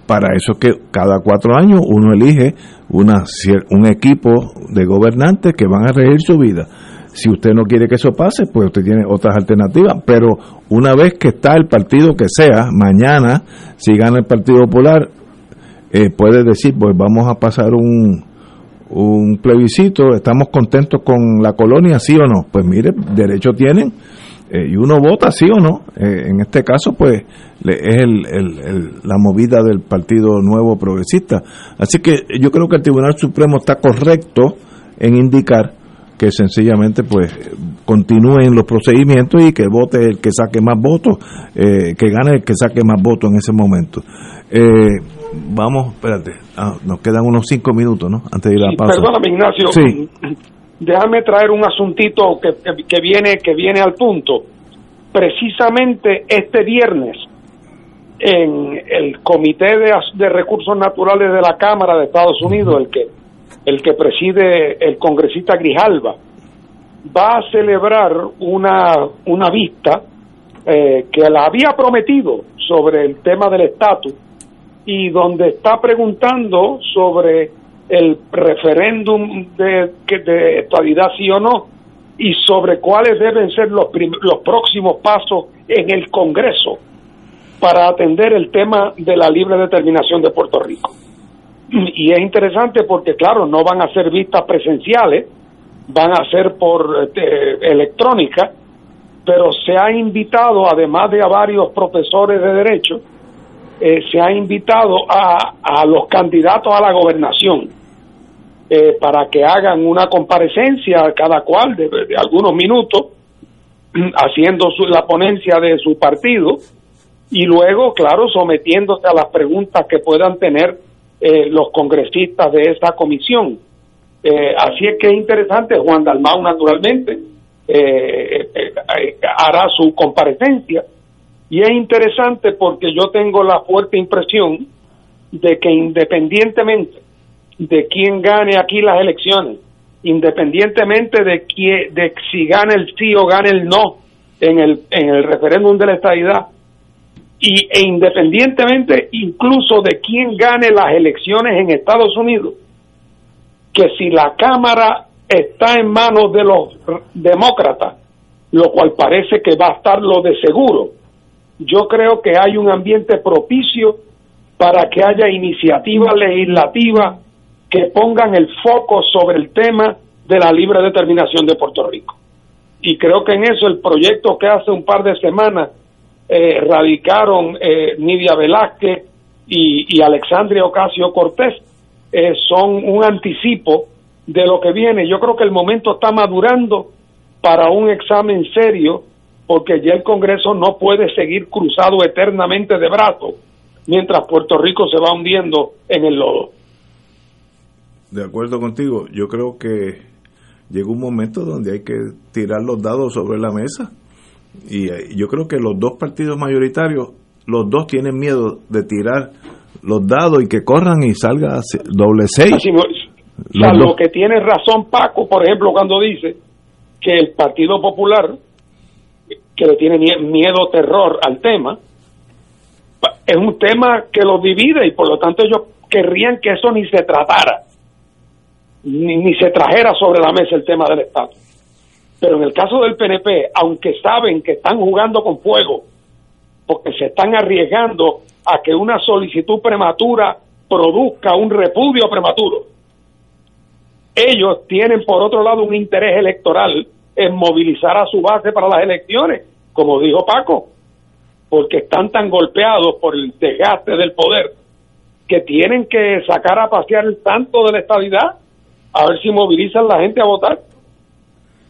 para eso es que cada cuatro años uno elige una, un equipo de gobernantes que van a regir su vida. Si usted no quiere que eso pase, pues usted tiene otras alternativas, pero una vez que está el partido que sea, mañana, si gana el Partido Popular, eh, puede decir, pues vamos a pasar un, un plebiscito, estamos contentos con la colonia, sí o no. Pues mire, derecho tienen eh, y uno vota sí o no. Eh, en este caso, pues le- es el, el- el- la movida del Partido Nuevo Progresista. Así que yo creo que el Tribunal Supremo está correcto en indicar que sencillamente pues continúen los procedimientos y que vote el que saque más votos, eh, que gane el que saque más votos en ese momento. Eh, vamos, espérate, ah, nos quedan unos cinco minutos, ¿no? Antes de ir a la Sí, pausa. perdóname, Ignacio. Sí. Déjame traer un asuntito que, que- que viene que viene al punto. Precisamente este viernes, en el Comité de, de Recursos Naturales de la Cámara de Estados Unidos, el que el que preside el congresista Grijalva, va a celebrar una, una vista eh, que la había prometido sobre el tema del estatus y donde está preguntando sobre el referéndum de, de estabilidad sí o no y sobre cuáles deben ser los, los próximos pasos en el Congreso para atender el tema de la libre determinación de Puerto Rico. Y es interesante porque, claro, no van a ser vistas presenciales, van a ser por este, electrónica, pero se ha invitado, además de a varios profesores de derecho, eh, se ha invitado a, a los candidatos a la gobernación eh, para que hagan una comparecencia cada cual de, algunos minutos haciendo su- la ponencia de su partido y luego, claro, sometiéndose a las preguntas que puedan tener eh, los congresistas de esa comisión. Eh, así es que es interesante, Juan Dalmau naturalmente eh, hará su comparecencia y es interesante porque yo tengo la fuerte impresión de que independientemente de quién gane aquí las elecciones, independientemente de, quién, de si gane el sí o gane el no en el, en el referéndum de la estadidad, y, e independientemente incluso de quién gane las elecciones en Estados Unidos, que si la Cámara está en manos de los demócratas, lo cual parece que va a estar lo de seguro, yo creo que hay un ambiente propicio para que haya iniciativas legislativas que pongan el foco sobre el tema de la libre determinación de Puerto Rico. Y creo que en eso el proyecto que hace un par de semanas eh, radicaron eh, Nidia Velázquez y, y Alexandria Ocasio Cortés eh, son un anticipo de lo que viene. Yo creo que el momento está madurando para un examen serio porque ya el Congreso no puede seguir cruzado eternamente de brazos mientras Puerto Rico se va hundiendo en el lodo. De acuerdo contigo, yo creo que llegó un momento donde hay que tirar los dados sobre la mesa. Y eh, yo creo que los dos partidos mayoritarios, los dos tienen miedo de tirar los dados y que corran y salga doble seis. Así, lo que tiene razón Paco, por ejemplo, cuando dice que el Partido Popular, que le tiene miedo, terror al tema, es un tema que los divide y por lo tanto ellos querrían que eso ni se tratara, ni, ni se trajera sobre la mesa el tema del Estado. Pero en el caso del PNP, aunque saben que están jugando con fuego, porque se están arriesgando a que una solicitud prematura produzca un repudio prematuro, ellos tienen por otro lado un interés electoral en movilizar a su base para las elecciones, como dijo Paco, porque están tan golpeados por el desgaste del poder que tienen que sacar a pasear el santo de la estabilidad a ver si movilizan la gente a votar.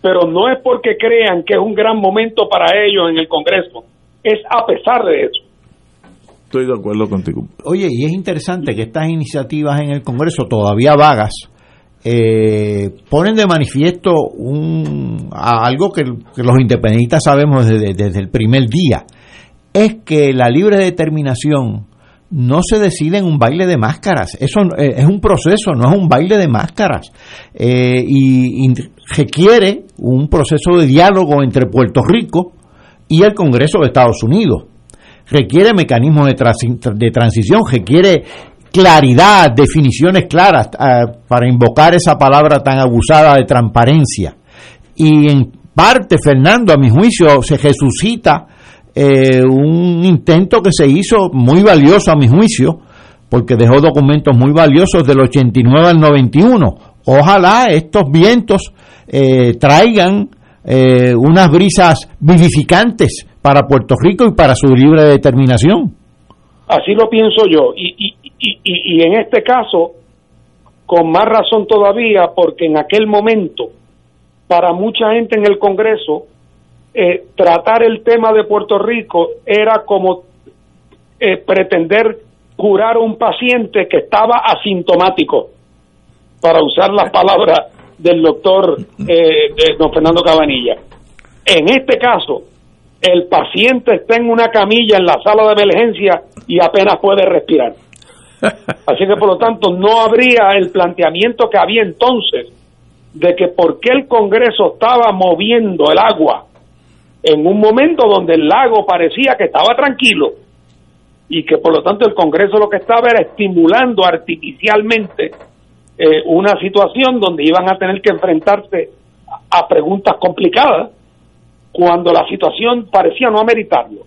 Pero no es porque crean que es un gran momento para ellos en el Congreso, es a pesar de eso. Estoy de acuerdo contigo. Oye, y es interesante que estas iniciativas en el Congreso, todavía vagas, eh, ponen de manifiesto un, algo que, los independentistas sabemos desde, el primer día, es que la libre determinación no se decide en un baile de máscaras, eso eh, es un proceso, no es un baile de máscaras, eh, y, requiere un proceso de diálogo entre Puerto Rico y el Congreso de Estados Unidos. Requiere mecanismos de, de, transición, requiere claridad, definiciones claras eh, para invocar esa palabra tan abusada de transparencia. Y en parte, Fernando, a mi juicio, se resucita eh, un intento que se hizo muy valioso a mi juicio, porque dejó documentos muy valiosos del 89 al 91. Ojalá estos vientos eh, traigan unas brisas vivificantes para Puerto Rico y para su libre determinación. Así lo pienso yo. Y, y, en este caso, con más razón todavía, porque en aquel momento, para mucha gente en el Congreso, eh, tratar el tema de Puerto Rico era como eh, pretender curar un paciente que estaba asintomático, para usar las palabras del doctor eh, don Fernando Cabanilla. En este caso, el paciente está en una camilla en la sala de emergencia y apenas puede respirar. Así que por lo tanto no habría el planteamiento que había entonces de que por qué el Congreso estaba moviendo el agua en un momento donde el lago parecía que estaba tranquilo y que por lo tanto el Congreso lo que estaba era estimulando artificialmente eh, una situación donde iban a tener que enfrentarse a preguntas complicadas cuando la situación parecía no ameritarlo.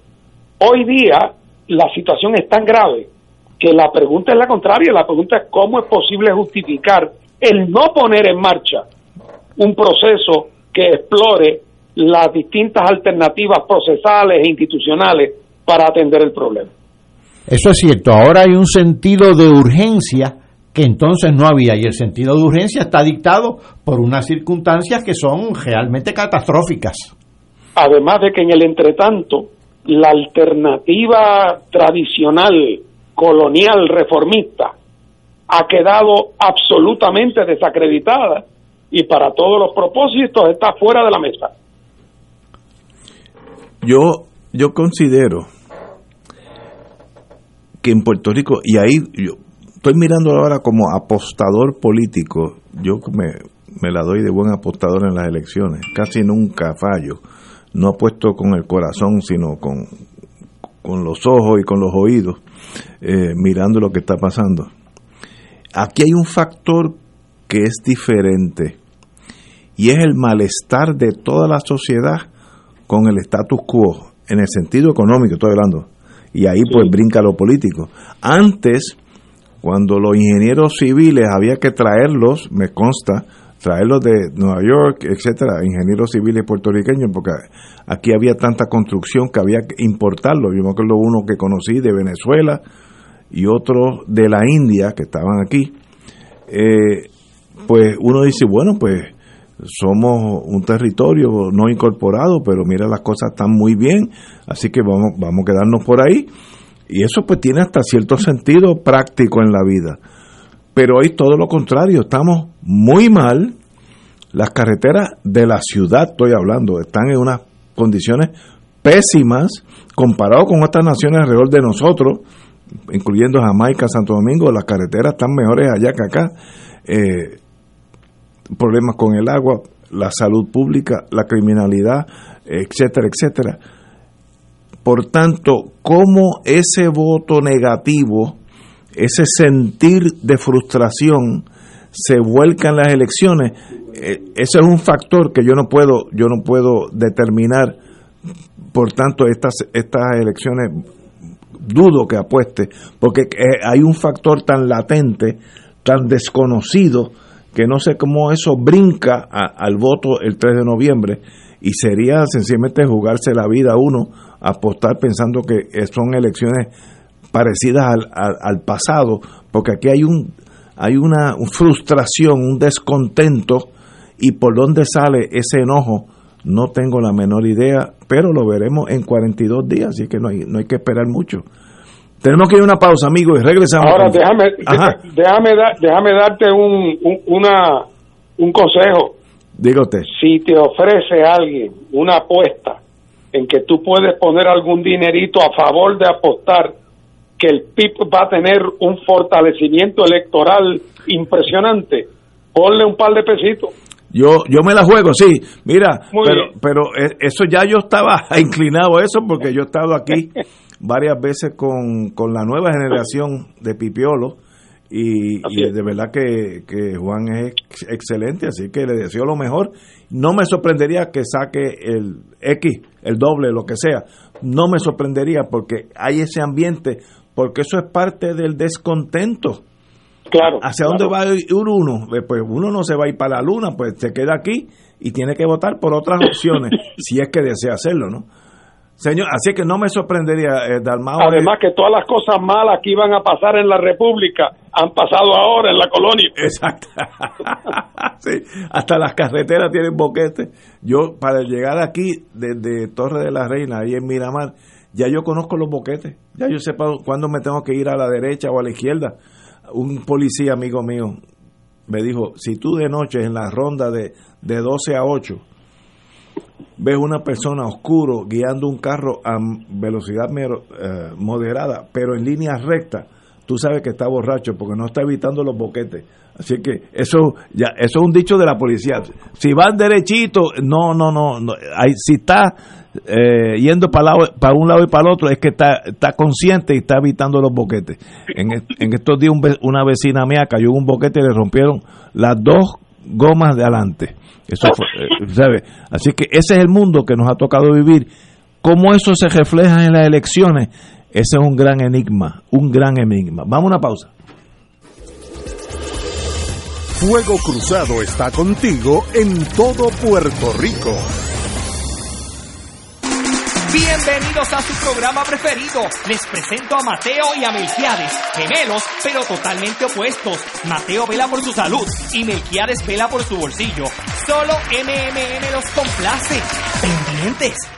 Hoy día la situación es tan grave que la pregunta es la contraria, la pregunta es cómo es posible justificar el no poner en marcha un proceso que explore las distintas alternativas procesales e institucionales para atender el problema. Eso es cierto, ahora hay un sentido de urgencia que entonces no había y el sentido de urgencia está dictado por unas circunstancias que son realmente catastróficas. Además de que en el entretanto la alternativa tradicional colonial reformista ha quedado absolutamente desacreditada y para todos los propósitos está fuera de la mesa. Yo, yo considero que en Puerto Rico, y ahí yo estoy mirando ahora como apostador político, yo me, me la doy de buen apostador en las elecciones, casi nunca fallo, no apuesto con el corazón, sino con, con los ojos y con los oídos. Eh, mirando lo que está pasando. Aquí hay un factor que es diferente y es el malestar de toda la sociedad con el status quo, en el sentido económico estoy hablando, y ahí pues brinca lo político. Antes, cuando los ingenieros civiles había que traerlos, me consta, traerlos de Nueva York, etcétera, ingenieros civiles puertorriqueños, porque aquí había tanta construcción que había que importarlos. Yo me acuerdo uno que conocí de Venezuela, y otros de la India que estaban aquí, eh, pues uno dice, bueno, pues somos un territorio no incorporado, pero mira, las cosas están muy bien, así que vamos, vamos a quedarnos por ahí. Y eso pues tiene hasta cierto sentido práctico en la vida. Pero hoy todo lo contrario, estamos muy mal. Las carreteras de la ciudad, estoy hablando, están en unas condiciones pésimas comparado con otras naciones alrededor de nosotros incluyendo Jamaica, Santo Domingo, las carreteras están mejores allá que acá. Eh, problemas con el agua, la salud pública, la criminalidad, etcétera, etcétera. Por tanto, ¿cómo ese voto negativo, ese sentir de frustración, se vuelca en las elecciones? Eh, ese es un factor que yo no puedo, yo no puedo determinar. Por tanto, estas, estas elecciones dudo que apueste, porque eh, hay un factor tan latente, tan desconocido, que no sé cómo eso brinca al voto el 3 de noviembre y sería sencillamente jugarse la vida a uno, apostar pensando que son elecciones parecidas al, al, pasado, porque aquí hay un hay una frustración, un descontento y por dónde sale ese enojo no tengo la menor idea, pero lo veremos en 42 días, así que no hay, no hay que esperar mucho. Tenemos que ir a una pausa, amigo, y regresamos. Ahora, déjame, déjame, déjame darte un, un, una, un consejo. Diga usted. Si te ofrece alguien una apuesta en que tú puedes poner algún dinerito a favor de apostar que el PIB va a tener un fortalecimiento electoral impresionante, ponle un par de pesitos. Yo, yo me la juego, sí. Mira, pero, pero eh, eso ya yo estaba inclinado a eso porque yo he estado aquí varias veces con, con la nueva generación de Pipiolo y, de verdad que, que, Juan es excelente, así que le deseo lo mejor. No me sorprendería que saque el X, el doble, lo que sea. No me sorprendería porque hay ese ambiente, porque eso es parte del descontento. Claro. ¿Hacia dónde va a ir uno? Eh, pues uno no se va a ir para la luna, pues se queda aquí y tiene que votar por otras opciones, si es que desea hacerlo, ¿no? Señor, así que no me sorprendería, eh, Dalmao. Además que todas las cosas malas que iban a pasar en la República han pasado ahora en la colonia. Exacto. sí, hasta las carreteras tienen boquete. Yo, para llegar aquí desde Torre de la Reina, ahí en Miramar, ya yo conozco los boquetes. Ya yo sé cuándo me tengo que ir a la derecha o a la izquierda. Un policía amigo mío me dijo, si tú de noche en la ronda de, de 12 a 8 ves una persona oscuro guiando un carro a velocidad eh, moderada, pero en línea recta, tú sabes que está borracho porque no está evitando los boquetes. Así que eso ya eso es un dicho de la policía. Si van derechito, no, no, no, no si está eh, yendo para, para un lado y para el otro, es que está, consciente y está evitando los boquetes. En, estos días una vecina mía cayó en un boquete y le rompieron las dos gomas de adelante. Eso eh, Así que ese es el mundo que nos ha tocado vivir. ¿Cómo eso se refleja en las elecciones? Ese es un gran enigma, un gran enigma. Vamos a una pausa. Fuego Cruzado está contigo en todo Puerto Rico. Bienvenidos a su programa preferido. Les presento a Mateo y a Melquiades, gemelos, pero totalmente opuestos. Mateo vela por su salud y Melquiades vela por su bolsillo. Solo MMM los complace. Pendientes.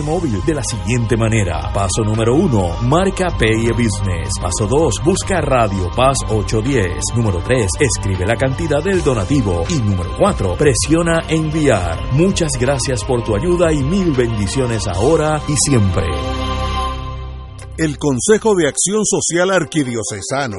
móvil de la siguiente manera. Paso número 1, marca Pay Business. Paso 2, busca Radio Paz 810. Número 3, escribe la cantidad del donativo. Y número 4, presiona enviar. Muchas gracias por tu ayuda y mil bendiciones ahora y siempre el Consejo de Acción Social Arquidiocesano,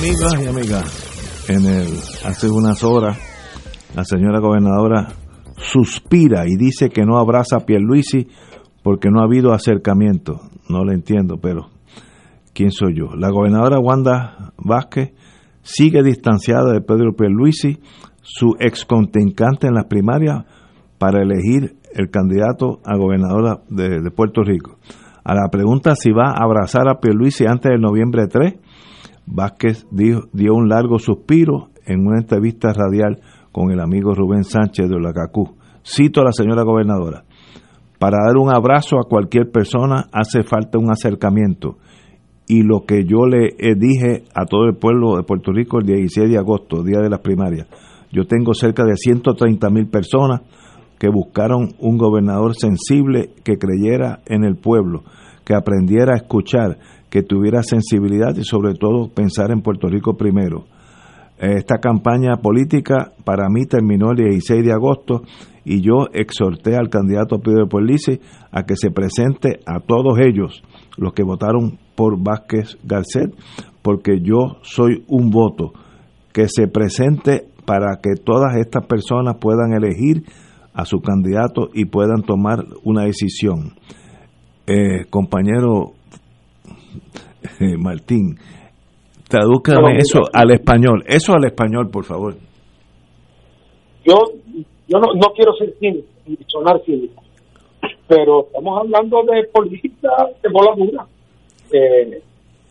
Amigas y amigas, en el, hace unas horas la señora gobernadora suspira y dice que no abraza a Pierluisi porque no ha habido acercamiento. No lo entiendo, pero ¿quién soy yo? La gobernadora Wanda Vázquez sigue distanciada de Pedro Pierluisi, su ex contrincante en las primarias para elegir el candidato a gobernadora de, de Puerto Rico. A la pregunta si va a abrazar a Pierluisi antes del noviembre 3, Vázquez dio, dio un largo suspiro en una entrevista radial con el amigo Rubén Sánchez de Olacacú. Cito a la señora gobernadora. Para dar un abrazo a cualquier persona hace falta un acercamiento. Y lo que yo le eh, dije a todo el pueblo de Puerto Rico el 16 de agosto, día de las primarias, yo tengo cerca de 130 mil personas que buscaron un gobernador sensible que creyera en el pueblo, que aprendiera a escuchar, que tuviera sensibilidad y sobre todo pensar en Puerto Rico primero. Esta campaña política para mí terminó el 16 de agosto y yo exhorté al candidato Pedro Puerlici a que se presente a todos ellos, los que votaron por Vázquez Garcet, porque yo soy un voto, que se presente para que todas estas personas puedan elegir a su candidato y puedan tomar una decisión. Eh, compañero eh, Martín, tradúcame eso al español, eso al español, por favor. Yo, yo no, no quiero ser cínico, ni sonar cínico, pero estamos hablando de política de bola dura. Eh,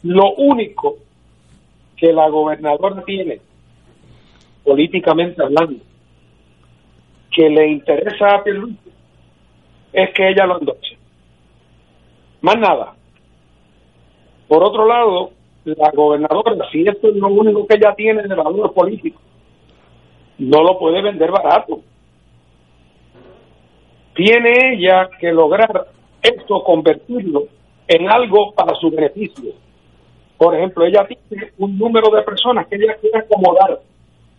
lo único que la gobernadora tiene, políticamente hablando, que le interesa a Pierluisi es que ella lo endose. Más nada. Por otro lado, la gobernadora, si esto es lo único que ella tiene de valor político, no lo puede vender barato. Tiene ella que lograr esto, convertirlo en algo para su beneficio. Por ejemplo, ella tiene un número de personas que ella quiere acomodar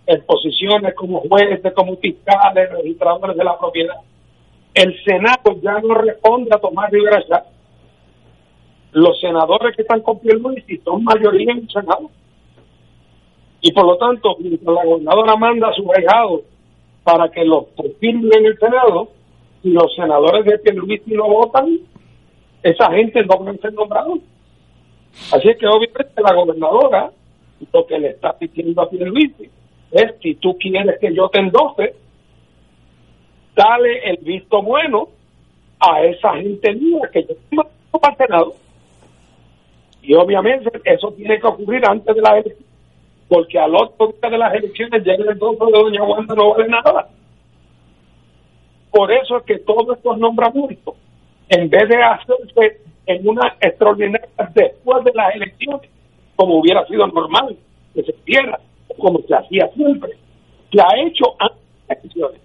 en posiciones como jueces, como fiscales, registradores de la propiedad. El Senado ya no responde a Tomás Rivera Chávez. Los senadores que están con Pierluisi son mayoría en el Senado. Y por lo tanto, mientras la gobernadora manda a su regado para que los firmen en el Senado, y los senadores de Pierluisi no votan, esa gente no van a ser nombrados. Así que obviamente la gobernadora lo que le está diciendo a Pierluisi es si tú quieres que yo te endose, dale el visto bueno a esa gente mía que yo tengo para el Senado. Y obviamente eso tiene que ocurrir antes de las elecciones, porque al otro día de las elecciones llega el doso de Doña Wanda, no vale nada. Por eso es que todos estos nombramientos, en vez de hacerse en una extraordinaria después de las elecciones, como hubiera sido normal que se hiciera, como se hacía siempre, se ha hecho antes de las elecciones,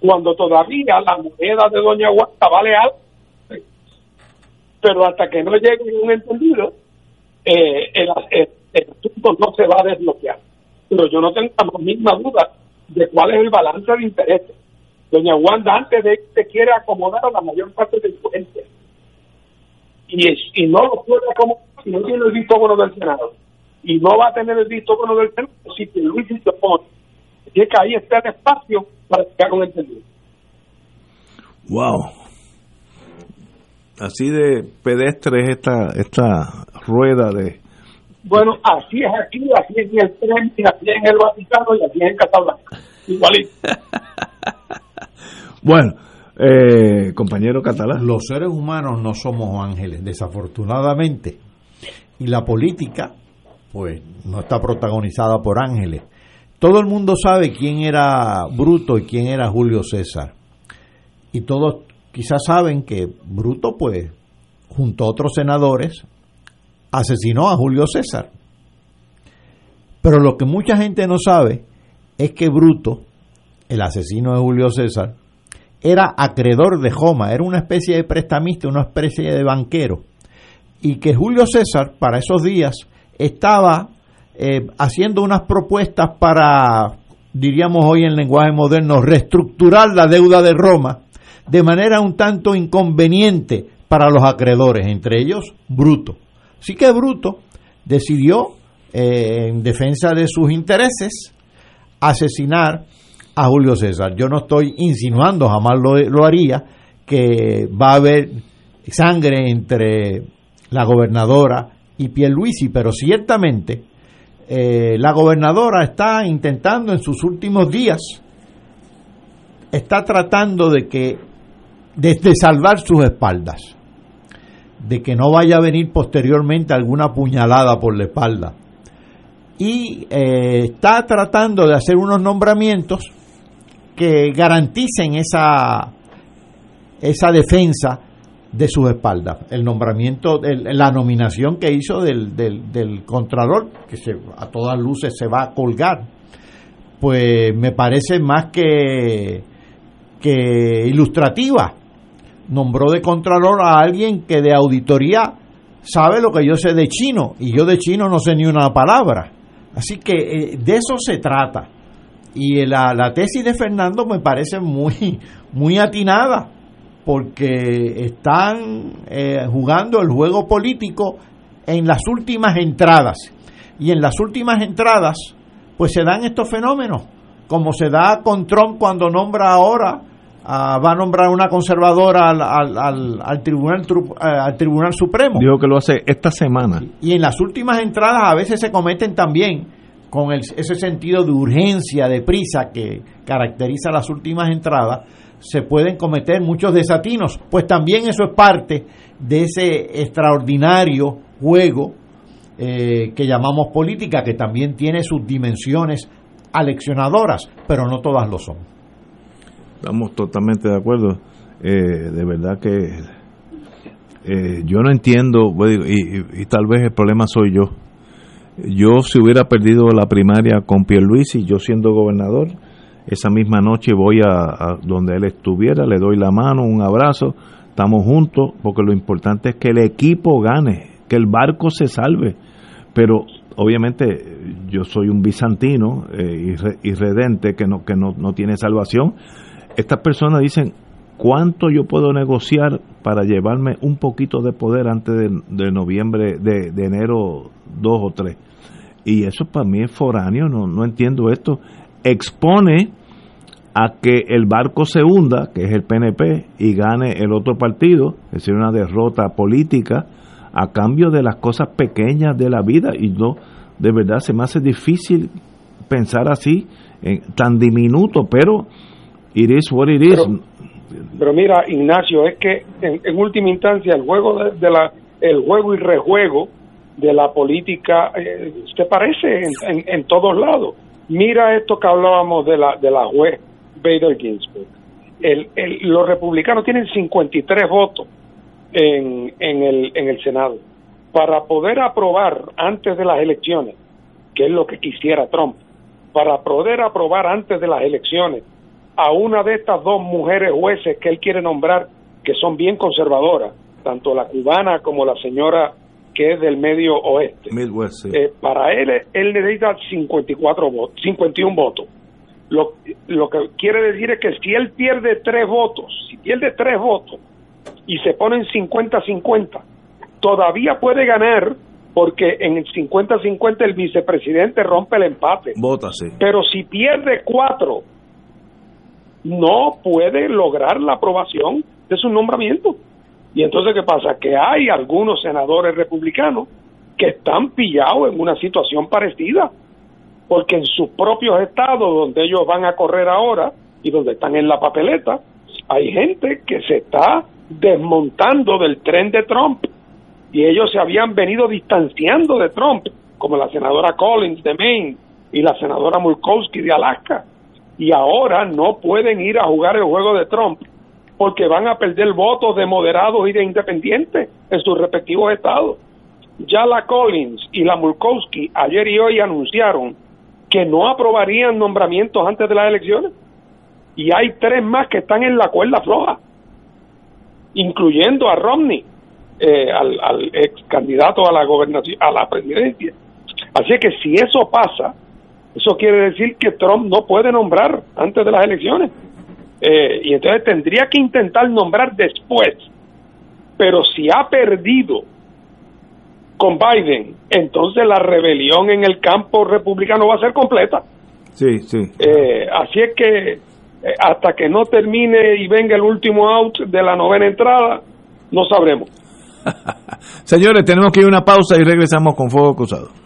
cuando todavía la moneda de Doña Wanda vale algo pero hasta que no llegue un entendido, eh, el, el, el, asunto no se va a desbloquear. Pero yo no tengo la misma duda de cuál es el balance de intereses. Doña Wanda, antes de irse, quiere acomodar a la mayor parte de su gente. Y, es, y no lo puede acomodar si no tiene el visto bueno del Senado. Y no va a tener el visto bueno del Senado si Luis se opone. Que ahí está el espacio para que haga un entendido. Wow así de pedestre es esta, esta rueda de... Bueno, así es aquí, así es en el tren, así es en el Vaticano y así es en Casablanca. Igualito. bueno, eh, compañero catalán. Los seres humanos no somos ángeles, desafortunadamente. Y la política, pues, no está protagonizada por ángeles. Todo el mundo sabe quién era Bruto y quién era Julio César. Y todos quizás saben que Bruto, pues, junto a otros senadores, asesinó a Julio César. Pero lo que mucha gente no sabe es que Bruto, el asesino de Julio César, era acreedor de Joma, era una especie de prestamista, una especie de banquero, y que Julio César para esos días estaba eh, haciendo unas propuestas para, diríamos hoy en lenguaje moderno, reestructurar la deuda de Roma de manera un tanto inconveniente para los acreedores, entre ellos Bruto. Así que Bruto decidió, eh, en defensa de sus intereses, asesinar a Julio César. Yo no estoy insinuando, jamás lo, lo haría, que va a haber sangre entre la gobernadora y Pierluisi, pero ciertamente eh, la gobernadora está intentando en sus últimos días, está tratando de que, de, salvar sus espaldas, de que no vaya a venir posteriormente alguna puñalada por la espalda. Y eh, está tratando de hacer unos nombramientos que garanticen esa, esa defensa de sus espaldas. El nombramiento, la nominación que hizo del, del, Contralor, que se, a todas luces se va a colgar, pues me parece más que, que ilustrativa. Nombró de Contralor a alguien que de auditoría sabe lo que yo sé de chino, y yo de chino no sé ni una palabra. Así que eh, de eso se trata. Y la, la tesis de Fernando me parece muy, muy atinada, porque están eh, jugando el juego político en las últimas entradas. Y en las últimas entradas, pues se dan estos fenómenos, como se da con Trump cuando nombra ahora, va a nombrar una conservadora al, al, al, tribunal, eh, al Tribunal Supremo. Dijo que lo hace esta semana. Y en las últimas entradas a veces se cometen también con ese sentido de urgencia, de prisa que caracteriza las últimas entradas, se pueden cometer muchos desatinos, pues también eso es parte de ese extraordinario juego eh, que llamamos política, que también tiene sus dimensiones aleccionadoras, pero no todas lo son. Estamos totalmente de acuerdo. Eh, de verdad que eh, yo no entiendo, y, y, tal vez el problema soy yo. Yo si hubiera perdido la primaria con Pierluisi, yo siendo gobernador, esa misma noche voy a, donde él estuviera, le doy la mano, un abrazo, estamos juntos, porque lo importante es que el equipo gane, que el barco se salve. Pero obviamente yo soy un bizantino eh, irredente que, no, que no, no tiene salvación. Estas personas dicen, ¿cuánto yo puedo negociar para llevarme un poquito de poder antes de, noviembre, de, enero 2 o 3? Y eso para mí es foráneo, no, no entiendo esto expone a que el barco se hunda, que es el PNP, y gane el otro partido, es decir, una derrota política, a cambio de las cosas pequeñas de la vida. Y no, de verdad se me hace difícil pensar así, tan diminuto, pero it is what it is. Pero, mira, Ignacio, es que en, última instancia el juego de, la el juego y rejuego de la política eh, se parece en, en todos lados Mira esto que hablábamos de la, de la juez Bader Ginsburg. El, los republicanos tienen 53 votos en, en, el, en el Senado. Para poder aprobar antes de las elecciones, que es lo que quisiera Trump, para poder aprobar antes de las elecciones a una de estas dos mujeres jueces que él quiere nombrar, que son bien conservadoras, tanto la cubana como la señora que es del medio oeste. Eh, para él, él necesita 54 votos, 51 votos. Lo, lo que quiere decir es que si él pierde tres votos, si pierde tres votos y se ponen 50-50, todavía puede ganar porque en el 50-50 el vicepresidente rompe el empate. Vota, Pero si pierde cuatro, no puede lograr la aprobación de su nombramiento. Y entonces, ¿qué pasa? Que hay algunos senadores republicanos que están pillados en una situación parecida, porque en sus propios estados donde ellos van a correr ahora y donde están en la papeleta, hay gente que se está desmontando del tren de Trump y ellos se habían venido distanciando de Trump, como la senadora Collins de Maine y la senadora Murkowski de Alaska, y ahora no pueden ir a jugar el juego de Trump porque van a perder votos de moderados y de independientes en sus respectivos estados. Ya la Collins y la Murkowski ayer y hoy anunciaron que no aprobarían nombramientos antes de las elecciones. Y hay tres más que están en la cuerda floja, incluyendo a Romney, eh, al, al ex candidato a la gobernación, a la presidencia. Así que si eso pasa, eso quiere decir que Trump no puede nombrar antes de las elecciones. Eh, y entonces tendría que intentar nombrar después. Pero si ha perdido con Biden, entonces la rebelión en el campo republicano va a ser completa. Sí, sí. Eh, así es que eh, hasta que no termine y venga el último out de la novena entrada, no sabremos. Señores, tenemos que ir a una pausa y regresamos con Fuego Cruzado.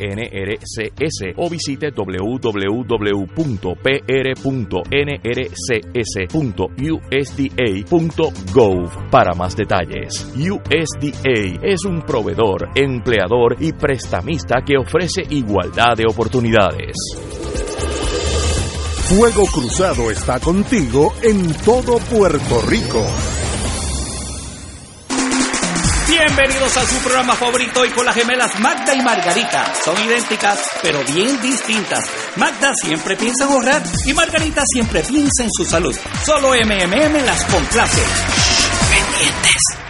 NRCS o visite www.pr.nrcs.usda.gov para más detalles. USDA es un proveedor, empleador y prestamista que ofrece igualdad de oportunidades. Fuego Cruzado está contigo en todo Puerto Rico. Bienvenidos a su programa favorito y con las gemelas Magda y Margarita. Son idénticas, pero bien distintas. Magda siempre piensa en ahorrar y Margarita siempre piensa en su salud. Solo MMM las complace. Pendientes.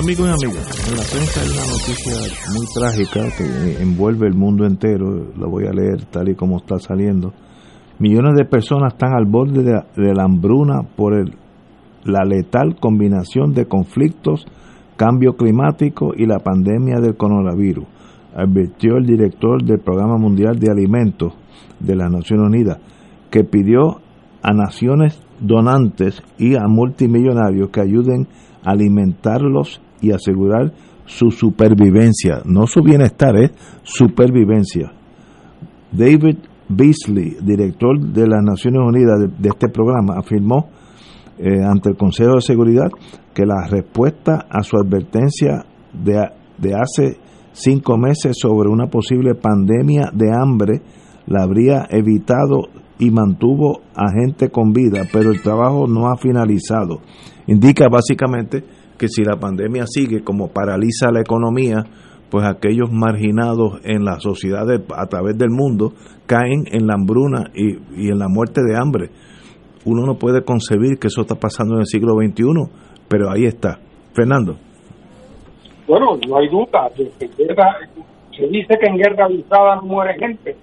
Amigos y amigas, en la prensa hay una noticia muy trágica que envuelve el mundo entero, la voy a leer tal y como está saliendo. Millones de personas están al borde de, la hambruna por la letal combinación de conflictos, cambio climático y la pandemia del coronavirus, advirtió el director del Programa Mundial de Alimentos de las Naciones Unidas, que pidió a naciones donantes y a multimillonarios que ayuden a alimentarlos y asegurar su supervivencia, no su bienestar, es supervivencia. David Beasley, director de las Naciones Unidas de, este programa, afirmó eh, ante el Consejo de Seguridad que la respuesta a su advertencia de, de hace cinco meses sobre una posible pandemia de hambre la habría evitado y mantuvo a gente con vida, pero el trabajo no ha finalizado. Indica básicamente que si la pandemia sigue como paraliza la economía, pues aquellos marginados en la sociedad a través del mundo caen en la hambruna y, en la muerte de hambre. Uno no puede concebir que eso está pasando en el siglo XXI, pero ahí está. Fernando. Bueno, no hay duda. De se dice que en guerra avisada no muere gente,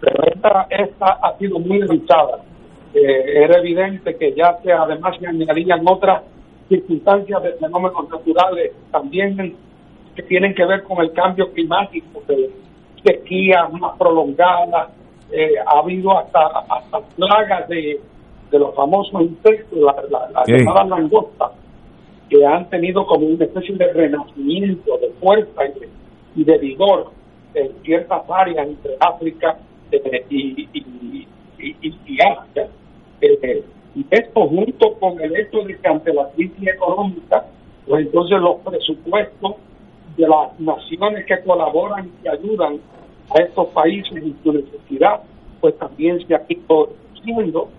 pero esta, esta ha sido muy avisada. Eh, era evidente que ya se, además se añadían otras circunstancias de fenómenos naturales también que tienen que ver con el cambio climático, de sequías más prolongadas, eh, ha habido hasta, hasta plagas de, de los famosos insectos, la, la, la Sí. llamada langosta, que han tenido como una especie de renacimiento de fuerza y de, y de vigor en ciertas áreas entre África eh, y, y, y, y- y Asia. Eh, y esto junto con el hecho de que ante la crisis económica, pues entonces los presupuestos de las naciones que colaboran y ayudan a estos países en su necesidad, pues también se ha ido reduciendo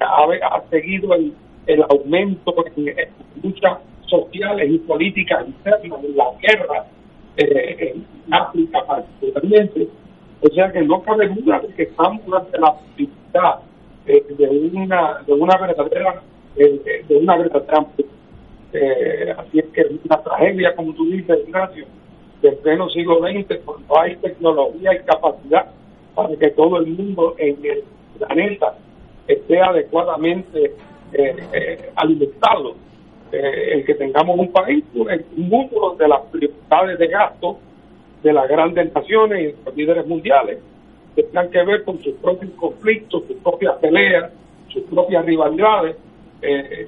ha, seguido el, el aumento en, luchas sociales y políticas internas, en la guerra eh, en África particularmente. O sea que no cabe duda de que estamos ante la posibilidad eh, de una de una verdadera eh, de una verdadera eh, así es que una tragedia como tú dices Ignacio del pleno siglo XX cuando hay tecnología y capacidad para que todo el mundo en el planeta esté adecuadamente eh, eh, alimentado. El que tengamos un país, un mundo de las prioridades de gasto de las grandes naciones y los líderes mundiales tengan que ver con sus propios conflictos, sus propias peleas, sus propias rivalidades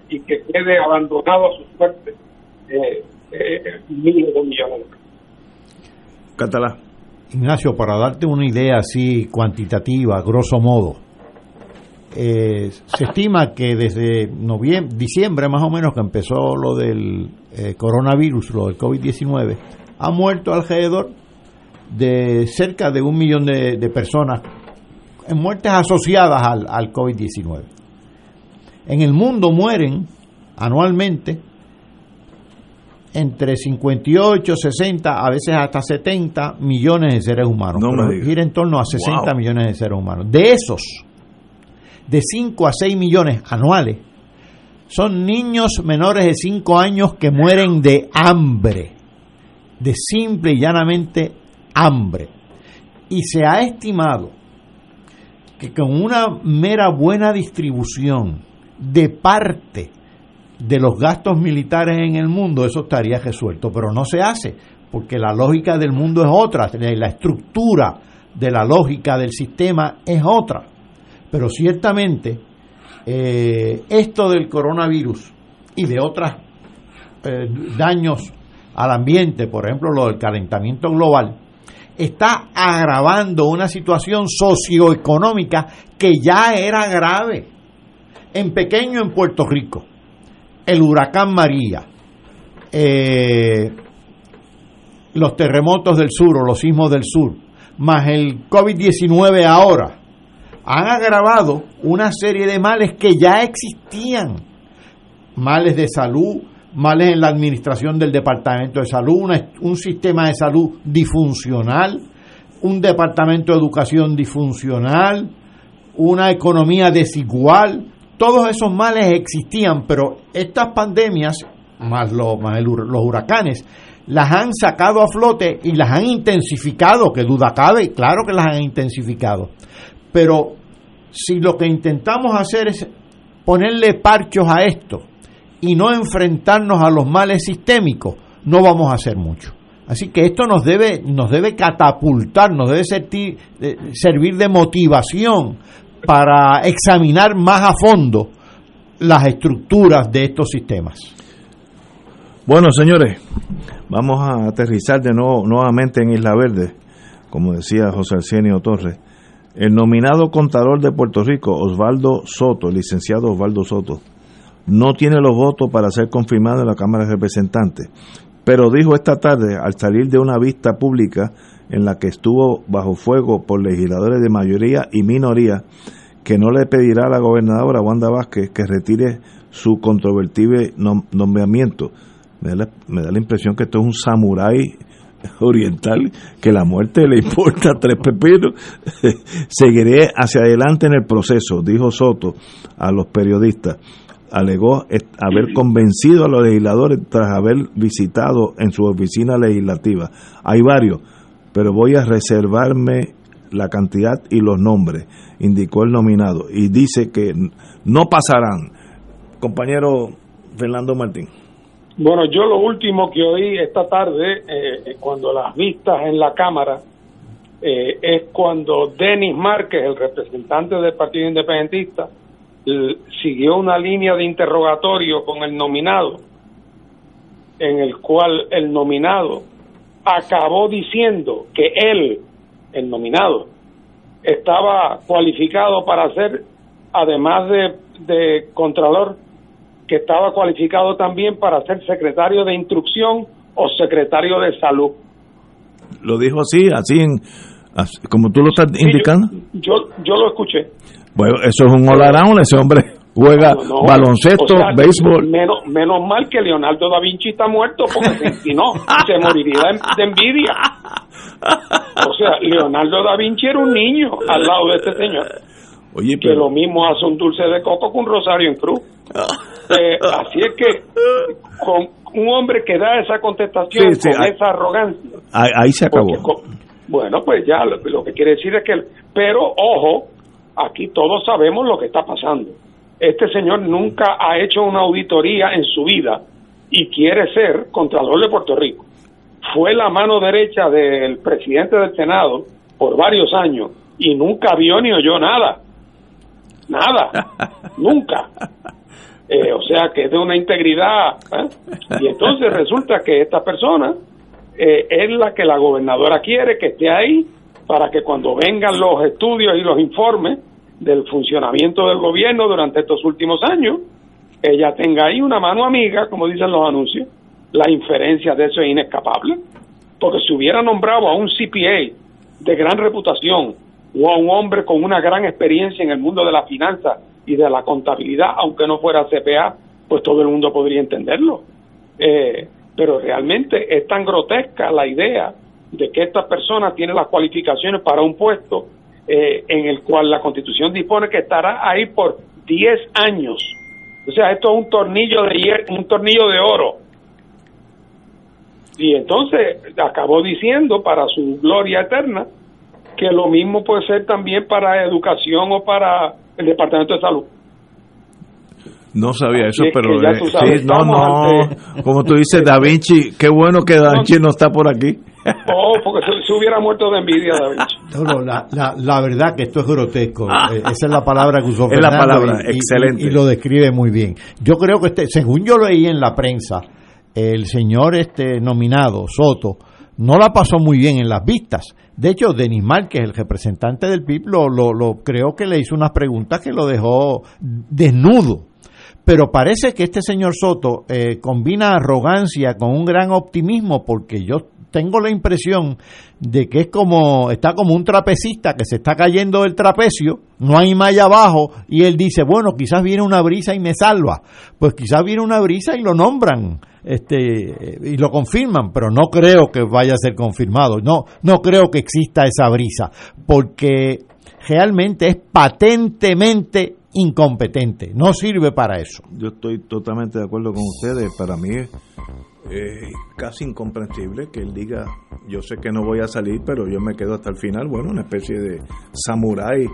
y que quede abandonado a su suerte miles de millones Catalá. Ignacio, para darte una idea así cuantitativa, grosso modo, eh, se estima que desde noviembre, diciembre más o menos que empezó lo del eh, coronavirus, lo del COVID-19, ha muerto alrededor de cerca de un millón de, personas en muertes asociadas al, al COVID-19. En el mundo mueren anualmente entre 58, 60, a veces hasta 70 millones de seres humanos. gira en torno a 60 millones de seres humanos. De esos, de 5 a 6 millones anuales, son niños menores de 5 años que mueren de hambre, de simple y llanamente hambre. Y se ha estimado que con una mera buena distribución de parte de los gastos militares en el mundo, eso estaría resuelto, pero no se hace, porque la lógica del mundo es otra, la estructura de la lógica del sistema es otra. Pero ciertamente eh, esto del coronavirus y de otros eh, daños al ambiente, por ejemplo lo del calentamiento global, está agravando una situación socioeconómica que ya era grave, en pequeño en Puerto Rico. El huracán María, eh, los terremotos del sur o los sismos del sur, más el COVID-19 ahora, han agravado una serie de males que ya existían. Males de salud, males en la administración del Departamento de Salud, un sistema de salud disfuncional, un departamento de educación disfuncional, una economía desigual. Todos esos males existían, pero estas pandemias, más, más los huracanes, las han sacado a flote y las han intensificado, que duda cabe, claro que las han intensificado. Pero si lo que intentamos hacer es ponerle parchos a esto y no enfrentarnos a los males sistémicos, no vamos a hacer mucho. Así que esto nos debe, nos debe catapultar, nos debe servir de motivación para examinar más a fondo las estructuras de estos sistemas. Bueno, señores, vamos a aterrizar de nuevo nuevamente en Isla Verde, como decía José Arsenio Torres. El nominado contador de Puerto Rico, Osvaldo Soto, licenciado Osvaldo Soto, no tiene los votos para ser confirmado en la Cámara de Representantes, pero dijo esta tarde, al salir de una vista pública en la que estuvo bajo fuego por legisladores de mayoría y minoría, que no le pedirá a la gobernadora Wanda Vázquez que retire su controvertible nombramiento. Me da, la, me da la impresión que esto es un samurái oriental que la muerte le importa tres pepinos. Seguiré hacia adelante en el proceso, dijo Soto a los periodistas. Alegó haber convencido a los legisladores tras haber visitado en su oficina legislativa. Hay varios, pero voy a reservarme la cantidad y los nombres, indicó el nominado, y dice que no pasarán. Compañero Fernando Martín. Bueno, yo lo último que oí esta tarde, eh, cuando las vistas en la Cámara, eh, es cuando Denis Márquez, el representante del Partido Independentista, siguió una línea de interrogatorio con el nominado, en el cual el nominado acabó diciendo que él, el nominado, estaba cualificado para ser, además de, de Contralor, que estaba cualificado también para ser secretario de instrucción o secretario de salud. Lo dijo así, así en, como tú lo estás indicando. Yo, yo, lo escuché. Bueno, eso es un all around, ese hombre juega No, no. baloncesto, O sea, béisbol. Menos, menos mal que Leonardo da Vinci está muerto, porque si no, se moriría de, envidia. O sea, Leonardo da Vinci era un niño al lado de este señor. Oye, que lo mismo hace un dulce de coco con un rosario en cruz. Eh, así es que con un hombre que da esa contestación Sí, sí, con ahí- esa arrogancia, Ahí, ahí se acabó. porque bueno, pues ya lo, lo que quiere decir es que, pero ojo, aquí todos sabemos lo que está pasando. Este señor nunca ha hecho una auditoría en su vida y quiere ser Contralor de Puerto Rico. Fue la mano derecha del presidente del Senado por varios años y nunca vio ni oyó nada. Nada. nunca. Eh, o sea que es de una integridad. ¿eh? Y entonces resulta que esta persona eh, es la que la gobernadora quiere que esté ahí para que cuando vengan los estudios y los informes del funcionamiento del gobierno durante estos últimos años, ella tenga ahí una mano amiga, como dicen los anuncios. La inferencia de eso es inescapable. Porque si hubiera nombrado a un CPA de gran reputación o a un hombre con una gran experiencia en el mundo de la finanza y de la contabilidad, aunque no fuera CPA, pues todo el mundo podría entenderlo. Eh, pero realmente es tan grotesca la idea de que esta persona tiene las cualificaciones para un puesto eh, en el cual la constitución dispone que estará ahí por 10 años. O sea, esto es un tornillo de un tornillo de oro. Y entonces acabó diciendo para su gloria eterna que lo mismo puede ser también para educación o para el departamento de salud. No sabía eso, es pero eh, sabes, sí, no, no, ante- como tú dices, Da Vinci, qué bueno que Da Vinci no está por aquí. Oh, porque se, se hubiera muerto de envidia, David. No, no, la, la, la verdad que esto es grotesco. Eh, Esa es la palabra que usó Es la palabra, y- y- excelente. Y, lo describe muy bien. Yo creo que este, según yo leí en la prensa, el señor este nominado, Soto, no la pasó muy bien en las vistas. De hecho, Denis Márquez, el representante del PIB, lo, lo, lo- creo que le hizo unas preguntas que lo dejó desnudo. Pero parece que este señor Soto eh, combina arrogancia con un gran optimismo porque yo tengo la impresión de que es como, está como un trapecista que se está cayendo del trapecio, no hay malla abajo y él dice, bueno, quizás viene una brisa y me salva. Pues quizás viene una brisa y lo nombran este y lo confirman, pero no creo que vaya a ser confirmado. No, no creo que exista esa brisa porque realmente es patentemente incompetente, no sirve para eso. Yo estoy totalmente de acuerdo con ustedes. Para mí es eh, casi incomprensible que él diga, yo sé que no voy a salir, pero yo me quedo hasta el final. Bueno, una especie de samurái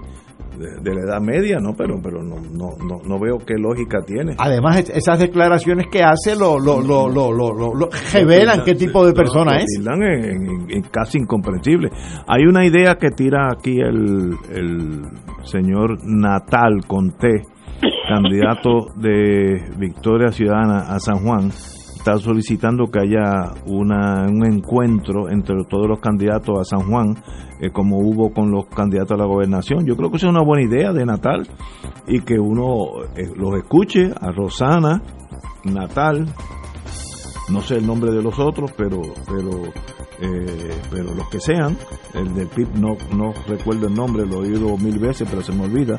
de, de la Edad Media, ¿no? Pero, pero no, no, no, no veo qué lógica tiene. Además, es- esas declaraciones que hace lo, lo, lo, lo, lo- revelan qué tipo de persona es. Es casi incomprensible. Hay una idea que tira aquí el, el señor Natal Conté, candidato de Victoria Ciudadana a San Juan, está solicitando que haya una, un encuentro entre todos los candidatos a San Juan, eh, como hubo con los candidatos a la gobernación. Yo creo que esa es una buena idea de Natal y que uno eh, los escuche a Rosana, Natal, no sé el nombre de los otros, pero pero eh, pero los que sean, el del PIB no, no recuerdo el nombre, lo he oído mil veces, pero se me olvida.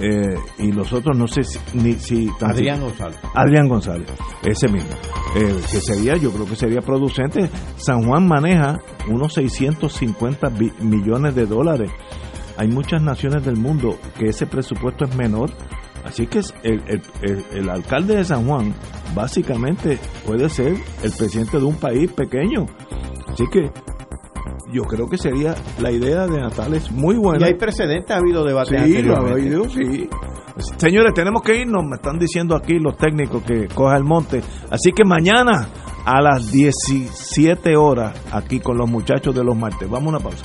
Eh, y los otros no sé si, ni si Adrián González. Adrián González, ese mismo. Eh, que sería, yo creo que sería producente. San Juan maneja unos 650 bi- millones de dólares. Hay muchas naciones del mundo que ese presupuesto es menor. Así que es el, el- el- el alcalde de San Juan básicamente puede ser el presidente de un país pequeño. Así que yo creo que sería la idea de Natal es muy buena. Y hay precedentes, ha habido debates Sí, lo ha habido, sí. Señores, tenemos que irnos, me están diciendo aquí los técnicos que coja el monte. Así que mañana a las 17 horas aquí con los muchachos de los martes. Vamos a una pausa.